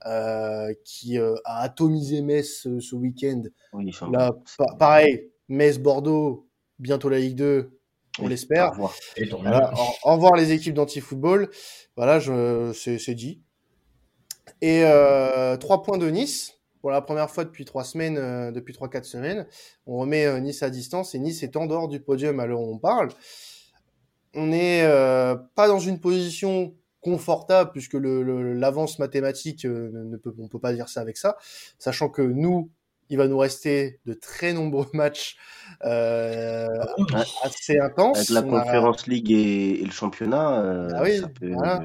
Euh, qui euh, a atomisé Metz ce, ce week-end. Oui, Là, pa pareil, Metz-Bordeaux, bientôt la Ligue 2, on oui, l'espère. Au, voilà, au, au revoir les équipes d'anti-football. Voilà, c'est dit. Et euh, trois points de Nice pour la première fois depuis trois semaines, euh, depuis trois quatre semaines. On remet euh, Nice à distance et Nice est en dehors du podium à l'heure où on parle. On n'est euh, pas dans une position confortable puisque l'avance le, mathématique euh, ne peut on peut pas dire ça avec ça, sachant que nous il va nous rester de très nombreux matchs euh, assez intenses. Avec la Conférence a... League et, et, le championnat, euh, ah oui, ça peut, voilà.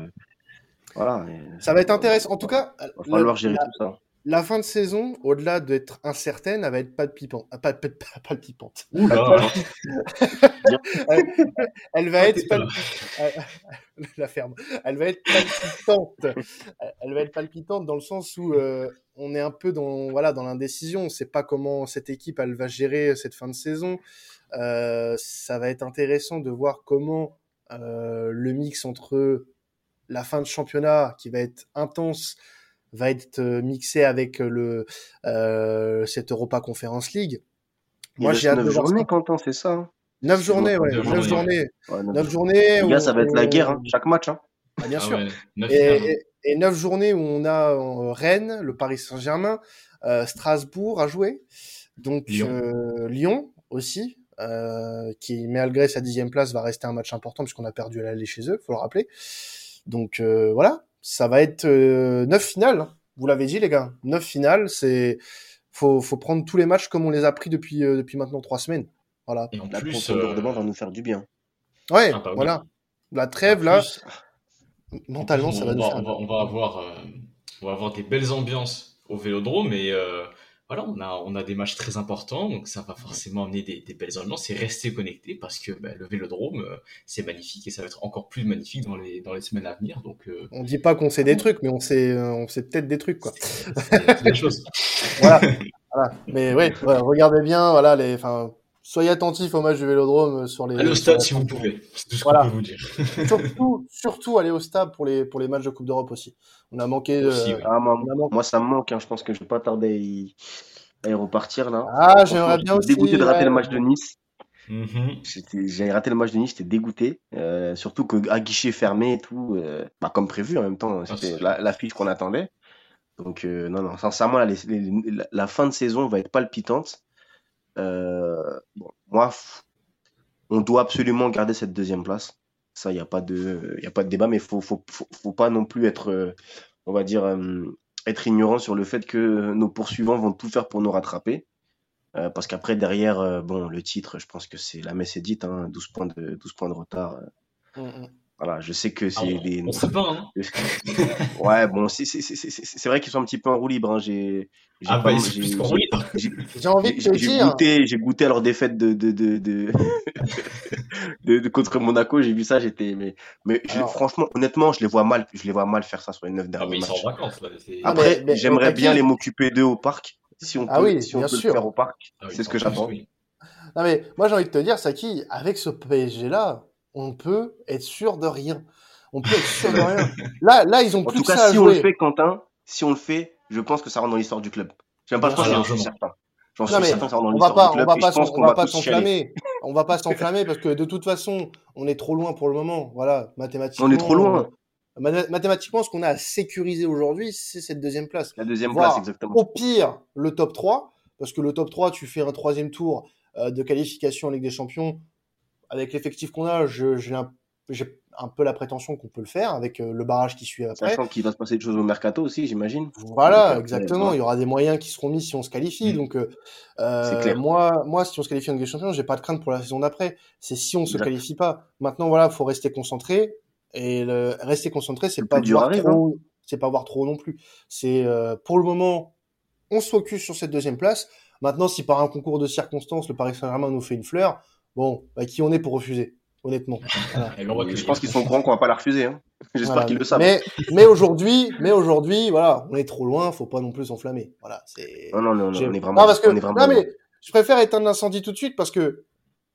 Euh, voilà. Ça va être intéressant. En tout cas, falloir gérer la, tout ça la fin de saison, au-delà d'être incertaine, elle va être pas de pipante. Pas, pas, pas, pas pipante. Oula. elle, va être pas la ferme. Elle va être palpitante. Elle va être palpitante dans le sens où euh, on est un peu dans voilà dans l'indécision. On sait pas comment cette équipe elle va gérer cette fin de saison. Euh, ça va être intéressant de voir comment euh, le mix entre la fin de championnat qui va être intense va être mixé avec le euh, cette Europa Conference League. Moi, j'ai hâte de voir journées, Quentin, c'est ça. Hein? 9 journées, ouais, 9 journées. 9 journées. Les gars, ça va être la guerre, hein, chaque match. Hein. Ah, bien ah sûr. Ouais, 9 et, et, 9 journées où on a euh, Rennes, le Paris Saint-Germain, euh, Strasbourg à jouer. Donc Lyon, euh, Lyon aussi, euh, qui malgré sa dixième place va rester un match important puisqu'on a perdu à l'aller chez eux, faut le rappeler. Donc euh, voilà, ça va être euh, neuf finales. Hein. Vous l'avez dit, les gars. Neuf finales, c'est faut, faut prendre tous les matchs comme on les a pris depuis, euh, depuis maintenant trois semaines. Voilà. Et en la plus, euh... va nous faire du bien. Ouais, ah, voilà. La trêve, là, mentalement, ça va on nous va, faire on va, on va avoir, euh, on va avoir des belles ambiances au Vélodrome et euh, voilà, on a, on a des matchs très importants, donc ça va forcément amener des, des belles ambiances et rester connecté parce que bah, le Vélodrome, euh, c'est magnifique et ça va être encore plus magnifique dans les, dans les semaines à venir. Donc, euh... on dit pas qu'on sait des trucs, mais on sait, on sait peut-être des trucs, quoi. C'est des choses. voilà. voilà. Mais ouais, regardez bien, voilà, les, soyez attentifs au match du Vélodrome sur les. Allez au stade si vous pouvez. C'est tout ce voilà. qu'on peut vous dire. surtout, surtout aller au stade pour les pour les matchs de Coupe d'Europe aussi. On a manqué. Aussi, euh, oui. ah, moi, moi, ça me manque. Hein. Je pense que je vais pas tarder à y repartir là. Ah, j'aimerais bien aussi. Dégoûté de rater ouais. le match de Nice. Mm -hmm. J'ai raté le match de Nice, j'étais dégoûté. Euh, surtout que à guichet fermé et tout, euh, bah, comme prévu en même temps, c'était ah, l'affiche la qu'on attendait. Donc euh, non, non, sincèrement, la, la, la, fin de saison va être palpitante. Euh, moi, on doit absolument garder cette deuxième place. Ça, il n'y a pas de, il a pas de débat, mais faut, faut, faut, faut pas non plus être, euh, on va dire, euh, être ignorant sur le fait que nos poursuivants vont tout faire pour nous rattraper. Parce qu'après, derrière, bon, le titre, je pense que c'est la messe est dite, hein, 12 points de, 12 points de retard. Mm -hmm. Voilà, je sais que Ah, c'est on, des. on sait pas, hein. ouais, bon, c'est c'est- c'est- c'est- c'est vrai qu'ils sont un petit peu en roue libre. Hein. J'ai j'ai Ah, bah, c'est j'ai- plus qu'en j'ai- roue libre. j'ai- J'ai envie de te dire. goûté, j'ai goûté à leur défaite de, de, de, de, de- de- contre Monaco. J'ai vu ça, j'étais. Mais, mais je- franchement, honnêtement, je les vois mal. Je les vois mal faire ça sur les neuf Ah, derniers mais ils sont matchs. en vacances, là. Ah, Après, j'aimerais bien les m'occuper d'eux au parc. Si on peut, Ah oui, si on bien peut sûr. le faire au parc, Ah oui, c'est ce que j'attends. oui. Non mais moi j'ai envie de te dire, Saki, avec ce PSG là, on peut être sûr de rien. On peut être sûr de rien. Là, là ils ont En plus tout que cas, ça à si on le fait, Quentin, si on le fait, je pense que ça rentre dans l'histoire du club. Je pas, je pense j'en suis certain. J'en suis certain que ça rentre dans On va l'histoire pas, du on club. va et pas, on va va pas s'enflammer. On va pas s'enflammer parce que de toute façon, on est trop loin pour le moment. Voilà, mathématiquement. On est trop loin. euh, mathé- Mathématiquement, ce qu'on a à sécuriser aujourd'hui, c'est cette deuxième place. La deuxième Voir place, exactement. Au pire, le top 3, parce que le top 3, tu fais un troisième tour euh, de qualification en Ligue des Champions. Avec l'effectif qu'on a, j'ai un, peu la prétention qu'on peut le faire avec euh, le barrage qui suit après. Sachant qu'il va se passer des choses au mercato aussi, j'imagine. Voilà, euh, exactement. Il y aura des moyens qui seront mis si on se qualifie. Mm. Donc, euh, euh, clair. moi, moi, si on se qualifie en Ligue des Champions, j'ai pas de crainte pour la saison d'après. C'est si on se Exact. qualifie pas. Maintenant, voilà, faut rester concentré. Et le, rester concentré, c'est pas voir arrive, trop. C'est pas voir trop non plus. C'est euh, pour le moment, on se focus sur cette deuxième place. Maintenant, si par un concours de circonstances, le Paris Saint-Germain nous fait une fleur, bon, bah, qui on est pour refuser, honnêtement. Voilà. Je pense qu'ils sont au courant qu'on va pas la refuser. Hein. J'espère Voilà. qu'ils le savent. Mais, mais aujourd'hui, mais aujourd'hui, voilà, on est trop loin, faut pas non plus s'enflammer. Voilà, c'est. Non, non, non, non, on est vraiment. Non, parce que, on est vraiment non, mais je préfère éteindre l'incendie tout de suite parce que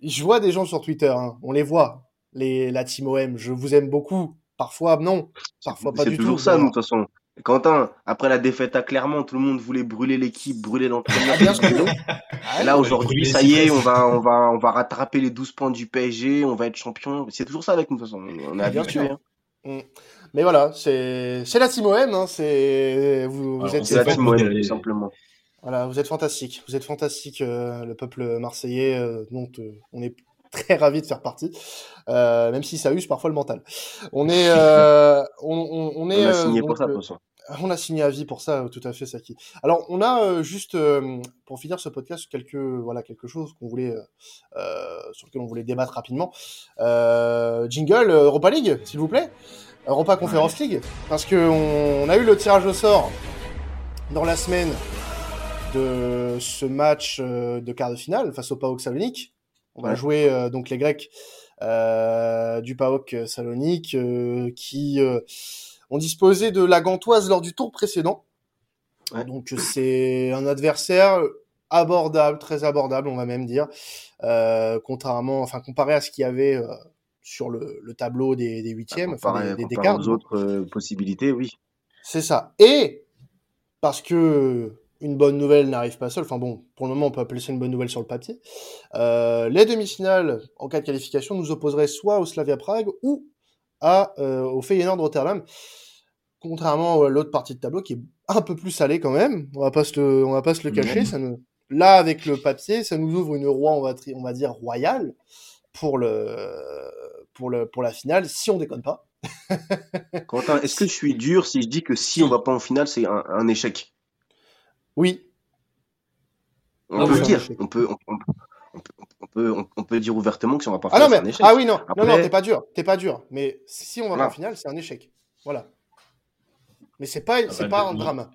je vois des gens sur Twitter, hein, on les voit, les, la team OM, je vous aime beaucoup. Parfois, non. Parfois, pas C'est du toujours tout. ça, nous, Voilà. de toute façon. Quentin, après la défaite à Clermont, tout le monde voulait brûler l'équipe, brûler l'entraîneur. Ah. Et là, aujourd'hui, ça y est, on va, on va, on va rattraper les 12 points du PSG, on va être champion. C'est toujours ça avec nous, de toute façon. On est Bien habitués. sûr. Hein. Mais voilà, c'est, c'est la team OM, hein, c'est, vous, vous êtes, la team OM, tout simplement. Voilà, vous êtes fantastique. Vous êtes fantastique, euh, le peuple marseillais, euh, dont euh, on est très ravis de faire partie, euh, même si ça use parfois le mental. On est, euh, on, on, on est, On a euh, signé pour ça, de toute façon. On a signé à vie pour ça, tout à fait, Saki. Alors, on a euh, juste, euh, pour finir ce podcast, quelques, voilà, quelque chose qu'on voulait, euh, euh, sur lequel on voulait débattre rapidement. Euh, jingle Europa League, s'il vous plaît. Europa Conference League, parce que on, a eu le tirage au sort dans la semaine de ce match de quart de finale face au PAOK Salonique. On va Ouais. jouer euh, donc les Grecs euh, du PAOK Salonique euh, qui ont disposé de la Gantoise lors du tour précédent. Ouais. Donc c'est un adversaire abordable, très abordable, on va même dire, euh, contrairement, enfin comparé à ce qu'il y avait euh, sur le, le tableau des, des huitièmes, enfin Comparé, des, des, des aux autres euh, possibilités, oui. C'est ça. Et parce que une bonne nouvelle n'arrive pas seule, enfin bon, pour le moment on peut appeler ça une bonne nouvelle sur le papier, euh, les demi-finales en cas de qualification nous opposeraient soit au Slavia Prague ou à, euh, au Feyenoord Rotterdam, contrairement à l'autre partie de tableau qui est un peu plus salée quand même, on va pas se le, on va pas se le cacher, ça nous, là avec le papier, ça nous ouvre une roi, on va, tri- on va dire royale pour le, pour le, pour la finale, si on déconne pas. Quentin, est-ce que je suis dur si je dis que si on va pas en finale, c'est un, un échec? Oui, On Ah peut oui, le dire. échec. On peut, on, on- on peut, on peut, on- on peut dire ouvertement que si on va pas en Ah non, mais, c'est un échec. ah oui, non, non, non, t'es pas dur, t'es pas dur. Mais si on va Voilà. pas en finale, c'est un échec. Voilà. Mais c'est pas, c'est bah, pas un drame.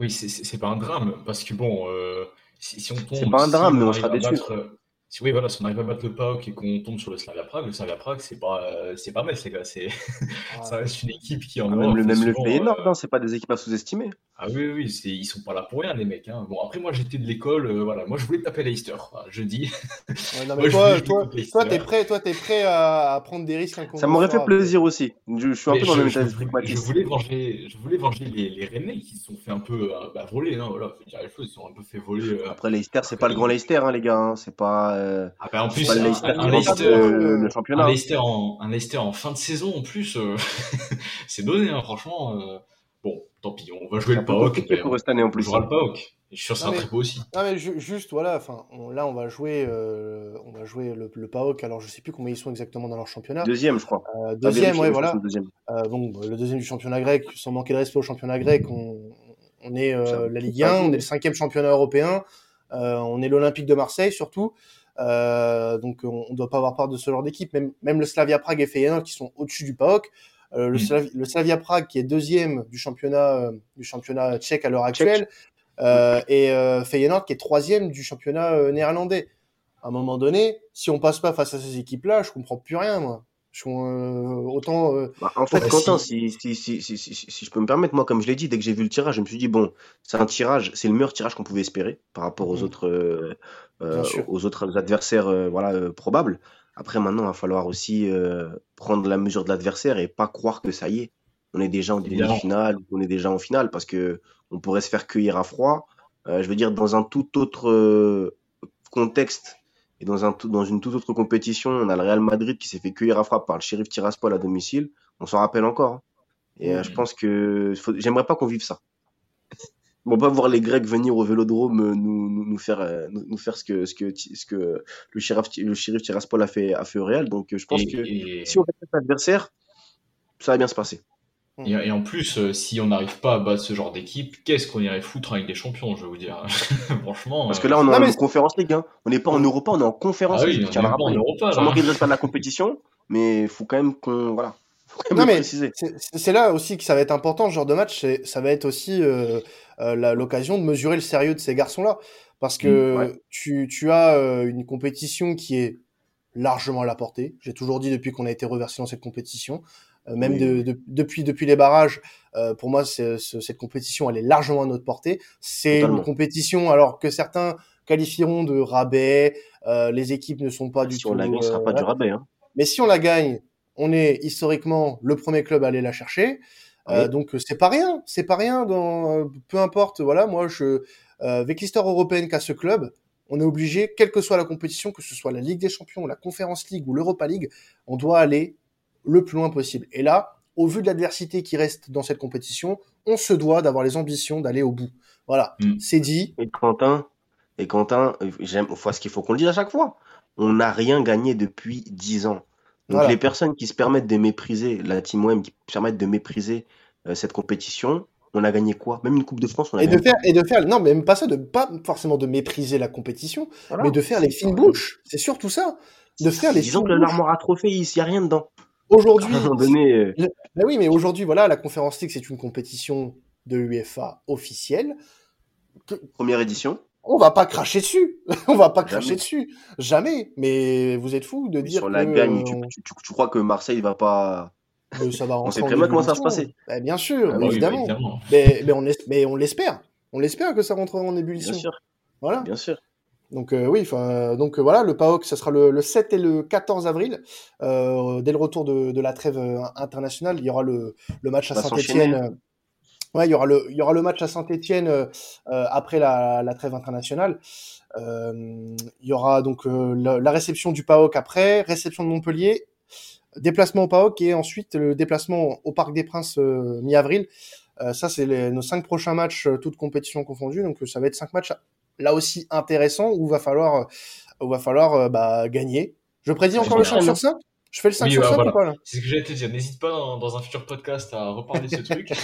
Oui, c'est- c'est c'est pas un drame, parce que bon, euh, si, si on tombe. pas un si drame, mais on sera battre, euh, si, oui, voilà, si on arrive à battre le PAOK et qu'on tombe sur le Slavia Prague, le Slavia Prague, c'est pas, euh, c'est pas Metz, les gars. c'est- ça reste une équipe qui en Ah, même le, même le Feyenoord, euh, hein, c'est pas des équipes à sous-estimer. Ah oui, oui, c'est- ils sont pas là pour rien, les mecs. Hein. Bon, après, moi, j'étais de l'école, euh, voilà. Moi, je voulais taper Leicester, je dis. Ouais, non, Moi, mais je toi, voulais toi, t'es prêt, toi, t'es prêt à, à prendre des risques Ça m'aurait fait incommensurables. plaisir aussi. Je, je suis un Mais peu dans je, le même je état d'esprit voulais- que je voulais venger, je voulais venger les, les Rennais qui se sont fait un peu euh, bah, voler, hein, voilà, faut dire les choses, ils sont un peu fait voler. euh. Après, Leicester, c'est pas le grand Leicester, hein, les gars. hein. C'est pas, euh, Ah bah, en plus, le un, Leicester un qui remporte Leicester, le un championnat. Leicester en, un Leicester en fin de saison en plus, euh, c'est donné, hein, franchement. euh. Bon, tant pis, on va jouer le compliqué mais pour cette année en on plus. jouera le PAOK. Et je suis sûr que c'est un très beau aussi. Non mais ju- juste voilà, enfin là on va jouer, euh, on va jouer le, le PAOK. Alors je sais plus combien ils sont exactement dans leur championnat. Deuxième, je crois. Euh, deuxième, je voilà. Deuxième. Euh, bon, le deuxième du championnat grec, sans manquer de respect au championnat grec, on, on est euh, la Ligue ça 1, joue. on est le cinquième championnat européen, euh, on est l'Olympique de Marseille surtout. Euh, donc on ne doit pas avoir peur de ce genre d'équipe. Même, même le Slavia Prague et Feyenoord qui sont au-dessus du PAOK. Euh, le, Mm. Le Slavia Prague qui est deuxième du championnat, euh, du championnat tchèque à l'heure actuelle. Euh, et Feyenoord qui est troisième du championnat néerlandais. À un moment donné, si on passe pas face à ces équipes-là, je comprends plus rien, moi. Euh, autant euh, Bah, en fait, Ouais, Quentin, si, si, si, si, si, si- si je peux me permettre, moi, comme je l'ai dit, dès que j'ai vu le tirage, je me suis dit, bon, c'est un tirage, c'est le meilleur tirage qu'on pouvait espérer par rapport aux Mhm. autres, euh, euh, aux autres adversaires euh, voilà, euh, probables. Après, maintenant, il va falloir aussi euh, prendre la mesure de l'adversaire et pas croire que ça y est, on est déjà en demi-finale ou qu'on est déjà en finale parce que on pourrait se faire cueillir à froid. Euh, je veux dire, dans un tout autre euh, contexte et dans, un, tout- dans une toute autre compétition, on a le Real Madrid qui s'est fait cueillir à froid par le shérif Tiraspol à domicile. On s'en rappelle encore. hein. Et euh, je Mhm. pense que faut- j'aimerais pas qu'on vive ça. On va pas voir les Grecs venir au Vélodrome euh, nous, nous, nous faire euh, nous, nous faire ce que ce que ce que le shérif le shérif Tiraspol a fait a fait au Real. Donc je pense Et, que et- si on respecte l'adversaire, ça va bien se passer. Et- et en plus, euh, si on n'arrive pas à battre ce genre d'équipe, qu'est-ce qu'on irait foutre avec des champions, je vais vous dire. Franchement. Parce euh, que là on est Non, en mais- Conférence League. Hein. On n'est pas en Europa, on est en Conférence ah oui, League. on Je tiens est à le pas en. Europa, Sans là. manquer de la compétition, mais il faut quand même qu'on voilà, faut quand même Non, mais préciser. c'est là aussi que ça va être important, ce genre de match. Ça va être aussi euh, euh, la- l'occasion de mesurer le sérieux de ces garçons-là. Parce que Mm, ouais. tu, tu as euh, une compétition qui est largement à la portée. J'ai toujours dit depuis qu'on a été reversé dans cette compétition. Euh, même Oui, de, de- depuis, depuis les barrages, euh, pour moi, c'est- ce- cette compétition, elle est largement à notre portée. C'est une compétition, alors que certains qualifieront de rabais, euh, les équipes ne sont pas du Si tout... on la gagne, ce sera pas du rabais. Hein. Mais si on la gagne, on est historiquement le premier club à aller la chercher. Euh, Oui. donc euh, c'est pas rien, c'est pas rien. Dans peu importe, voilà, moi je euh, avec l'histoire européenne qu'a ce club, on est obligé, quelle que soit la compétition, que ce soit la Ligue des Champions, la Conference League ou l'Europa League, on doit aller le plus loin possible. Et là, au vu de l'adversité qui reste dans cette compétition, on se doit d'avoir les ambitions d'aller au bout. Voilà, Mm. c'est dit. Et Quentin, et Quentin, j'aime, faut ce qu'il faut qu'on le dise à chaque fois. On n'a rien gagné depuis 10 ans. Donc Voilà. les personnes qui se permettent de mépriser, la Team OM qui se permettent de mépriser euh, cette compétition, on a gagné quoi? Même une Coupe de France, on a Et de gagné. faire, et de faire, non, mais même pas ça, de pas forcément de mépriser la compétition, Voilà. mais de faire les fines bouches. C'est surtout ça. De faire les Disons que l'armoire à il n'y a rien dedans. Aujourd'hui, donné, euh, Ben oui, mais aujourd'hui, voilà, la Conférence League, c'est une compétition de l'UEFA officielle. première édition. On va pas cracher dessus. on va pas Jamais. cracher dessus. Jamais. Mais vous êtes fous de Mais dire si on la que, gagne, euh, tu, tu, tu- tu crois que Marseille va pas. que ça va On rentrer sait en très bien comment ça va se ébullition. passer. Ben, bien sûr, Ah oui, bah, évidemment. mais, on es- mais on l'espère. On l'espère que ça rentrera en ébullition. Bien sûr, Voilà. bien sûr. Donc euh, oui, enfin donc euh, voilà, le PAOK, ça sera le, le 7 et le 14 avril. Euh, dès le retour de, de la trêve euh, internationale, il y aura le, le match à Saint-Étienne. s'enchaîner. Ouais, il y aura le il y aura le match à Saint-Étienne après la, la trêve internationale. Euh, il y aura donc euh, la, la réception du PAOK après, réception de Montpellier, déplacement au PAOK et ensuite le déplacement au Parc des Princes euh, mi-avril. Euh, ça, c'est nos cinq prochains matchs, euh, toutes compétitions confondues. Donc, euh, ça va être cinq matchs là aussi intéressants où va falloir, où va falloir euh, bah, gagner. Je prédis encore le 5 sur 5 Je fais le 5 Oui, sur bah, 5 voilà. ou pas là? C'est ce que j'allais te dire. N'hésite pas dans, dans un futur podcast à reparler de ce truc.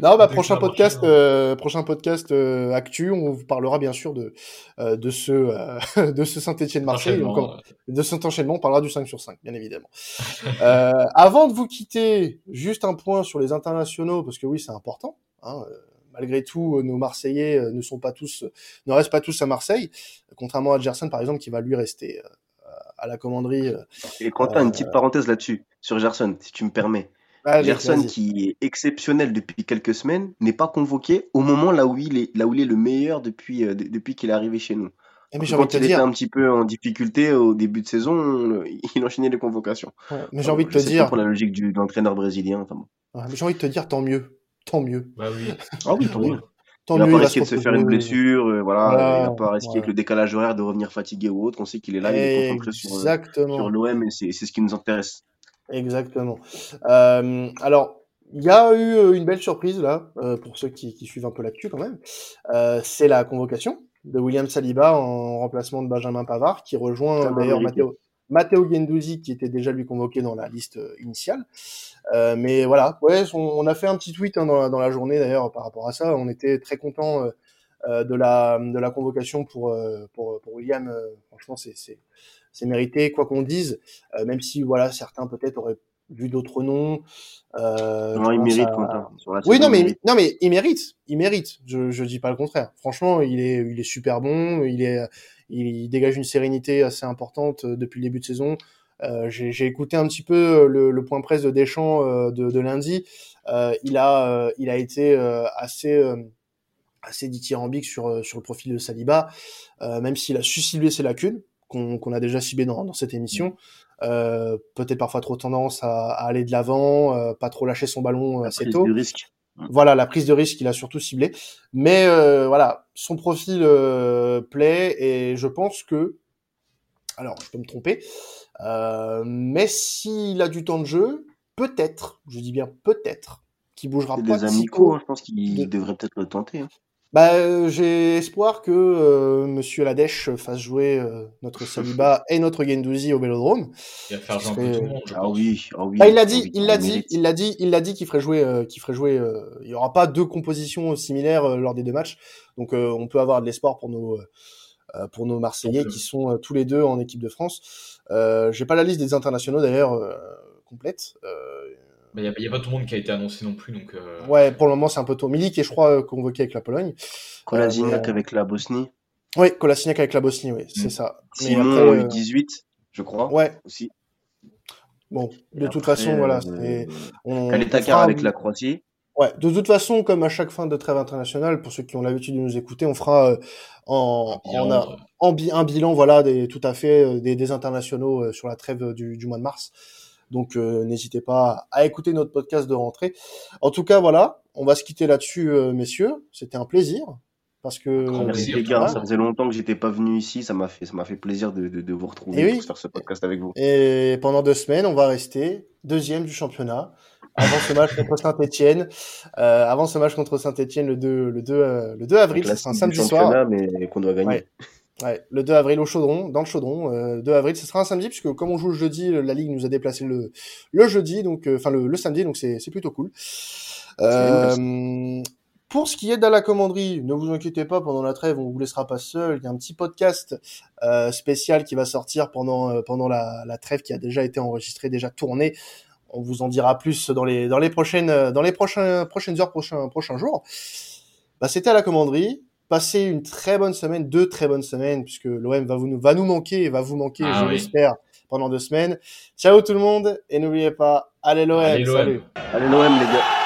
Non, bah prochain podcast, marchera. euh, prochain podcast euh, actu, on vous parlera bien sûr de euh, de ce euh, de ce Saint-Étienne Marseille. Enchaînement, Encore euh, de cet enchaînement, on parlera du 5 sur 5, bien évidemment. euh, avant de vous quitter, juste un point sur les internationaux, parce que oui, c'est important. Hein, malgré tout, euh, nos Marseillais euh, ne sont pas tous, ne restent pas tous à Marseille, contrairement à Gerson par exemple, qui va lui rester euh, à la commanderie. Et Quentin, une petite parenthèse là-dessus, sur Gerson, si tu me permets. Allez, Gerson, qui est exceptionnel depuis quelques semaines, n'est pas convoqué au moment là où il est, là où il est le meilleur depuis, euh, qu'il est arrivé chez nous. Eh, mais envie Quand te il était dire, un petit peu en difficulté au début de saison, on- il enchaînait les convocations. ouais, mais j'ai envie de te dire, pour la logique du, de l'entraîneur brésilien. Enfin bon. ouais, j'ai envie de te dire, tant mieux, tant mieux, Bah oui. Ah oui, tant mieux. tant Il mieux. pas va risquer de se faire une blessure, euh, voilà, Voilà, il va pas risquer voilà. avec le décalage horaire de revenir fatigué ou autre. On sait qu'il est là, il est concentré sur, euh, Exactement. sur l'OM et c'est ce qui nous intéresse. Exactement. Euh, alors, il y a eu une belle surprise là, euh, pour ceux qui, qui suivent un peu l'actu quand même. Euh, c'est la convocation de William Saliba en remplacement de Benjamin Pavard, qui rejoint m'a d'ailleurs. Matteo, Matteo Guendouzi, qui était déjà lui convoqué dans la liste euh, initiale. Euh, mais voilà, ouais, on, a fait un petit tweet hein, dans, la, journée d'ailleurs par rapport à ça. On était très content de la de la convocation pour pour, William. franchement, c'est mérité, quoi qu'on dise. même si voilà, certains peut-être auraient vu d'autres noms. non, il mérite. oui, non, mais non, mais il mérite, il mérite. Je je dis pas le contraire. Franchement, il est il est super bon. Il est il dégage une sérénité assez importante depuis le début de saison. Euh, j'ai écouté un petit peu euh, le, le point presse de Deschamps euh, de, de, lundi. Euh, il a, il a été assez assez dithyrambique sur sur le profil de Saliba, même s'il a su cibler ses lacunes qu'on a déjà ciblées dans, dans cette émission. Euh, peut-être parfois trop tendance à, à aller de l'avant, euh, pas trop lâcher son ballon la assez tôt. De risque. Voilà, la prise de risque, il a surtout ciblé. Mais euh, voilà, son profil plaît et je pense que, alors je peux me tromper, euh, mais s'il a du temps de jeu, peut-être, je dis bien peut-être, qu'il bougera pas. Des amicaux, hein, je pense qu'il devrait peut-être le tenter. Hein. Bah, euh, j'ai espoir que euh, Monsieur Ladèche fasse jouer euh, notre Saliba et notre Gendouzi au Vélodrome. Il va faire peu tout le monde. Ah oui, ah oui. Bah, il l'a dit, il l'a dit, il l'a dit, il l'a dit qu'il ferait jouer, euh, qu'il ferait jouer. il y aura pas deux compositions similaires lors des deux matchs, donc on peut avoir de l'espoir pour nos pour nos Marseillais qui sont tous les deux en équipe de France. Euh, J'ai pas la liste des internationaux d'ailleurs complète. Il n'y a, a, pas tout le monde qui a été annoncé non plus. Donc, euh... Ouais, pour le moment, c'est un peu tôt. Milik est, je crois, convoqué avec la Pologne. Kolasinac euh, avec la Bosnie. Oui, Kolasinac avec la Bosnie, oui, c'est mm. ça. Simon après, 18, je crois. Ouais. Aussi. Bon, de toute façon, voilà. Euh, on, Kaletakar avec la Croatie. Ouais, de toute façon, comme à chaque fin de trêve internationale, pour ceux qui ont l'habitude de nous écouter, on fera euh, en, un, bilan, en, en, un bilan, voilà, des, tout à fait euh, des, des internationaux euh, sur la trêve du, du mois de mars. Donc euh, n'hésitez pas à écouter notre podcast de rentrée. En tout cas, voilà, on va se quitter là-dessus, euh, messieurs. C'était un plaisir. Parce que merci les gars, ça faisait longtemps que j'étais pas venu ici, ça m'a fait ça m'a fait plaisir de, de, de vous retrouver et pour faire ce podcast avec vous. Et pendant deux semaines, on va rester deuxième du championnat avant ce match contre Saint-Etienne. Euh, avant ce match contre Saint-Etienne le 2 le 2 euh, le 2 avril, c'est un samedi soir. mais qu'on doit gagner. Ouais. Ouais, le 2 avril au Chaudron, dans le Chaudron. Euh, 2 avril, ce sera un samedi puisque comme on joue le jeudi, la ligue nous a déplacé le le jeudi, donc euh, enfin le, le, samedi, donc c'est c'est plutôt cool. Euh, pour ce qui est de la commanderie, ne vous inquiétez pas, pendant la trêve, on vous laissera pas seul. Il y a un petit podcast euh, spécial qui va sortir pendant euh, pendant la, la trêve qui a déjà été enregistré, déjà tourné. On vous en dira plus dans les dans les prochaines dans les prochains prochaines heures, prochains prochains jours. Bah, c'était à la commanderie passez une très bonne semaine, deux très bonnes semaines, puisque l'OM va, vous, va nous manquer et va vous manquer, ah, je oui. l'espère, pendant deux semaines. Ciao tout le monde, et n'oubliez pas, allez l'OM, salut Allez l'OM les gars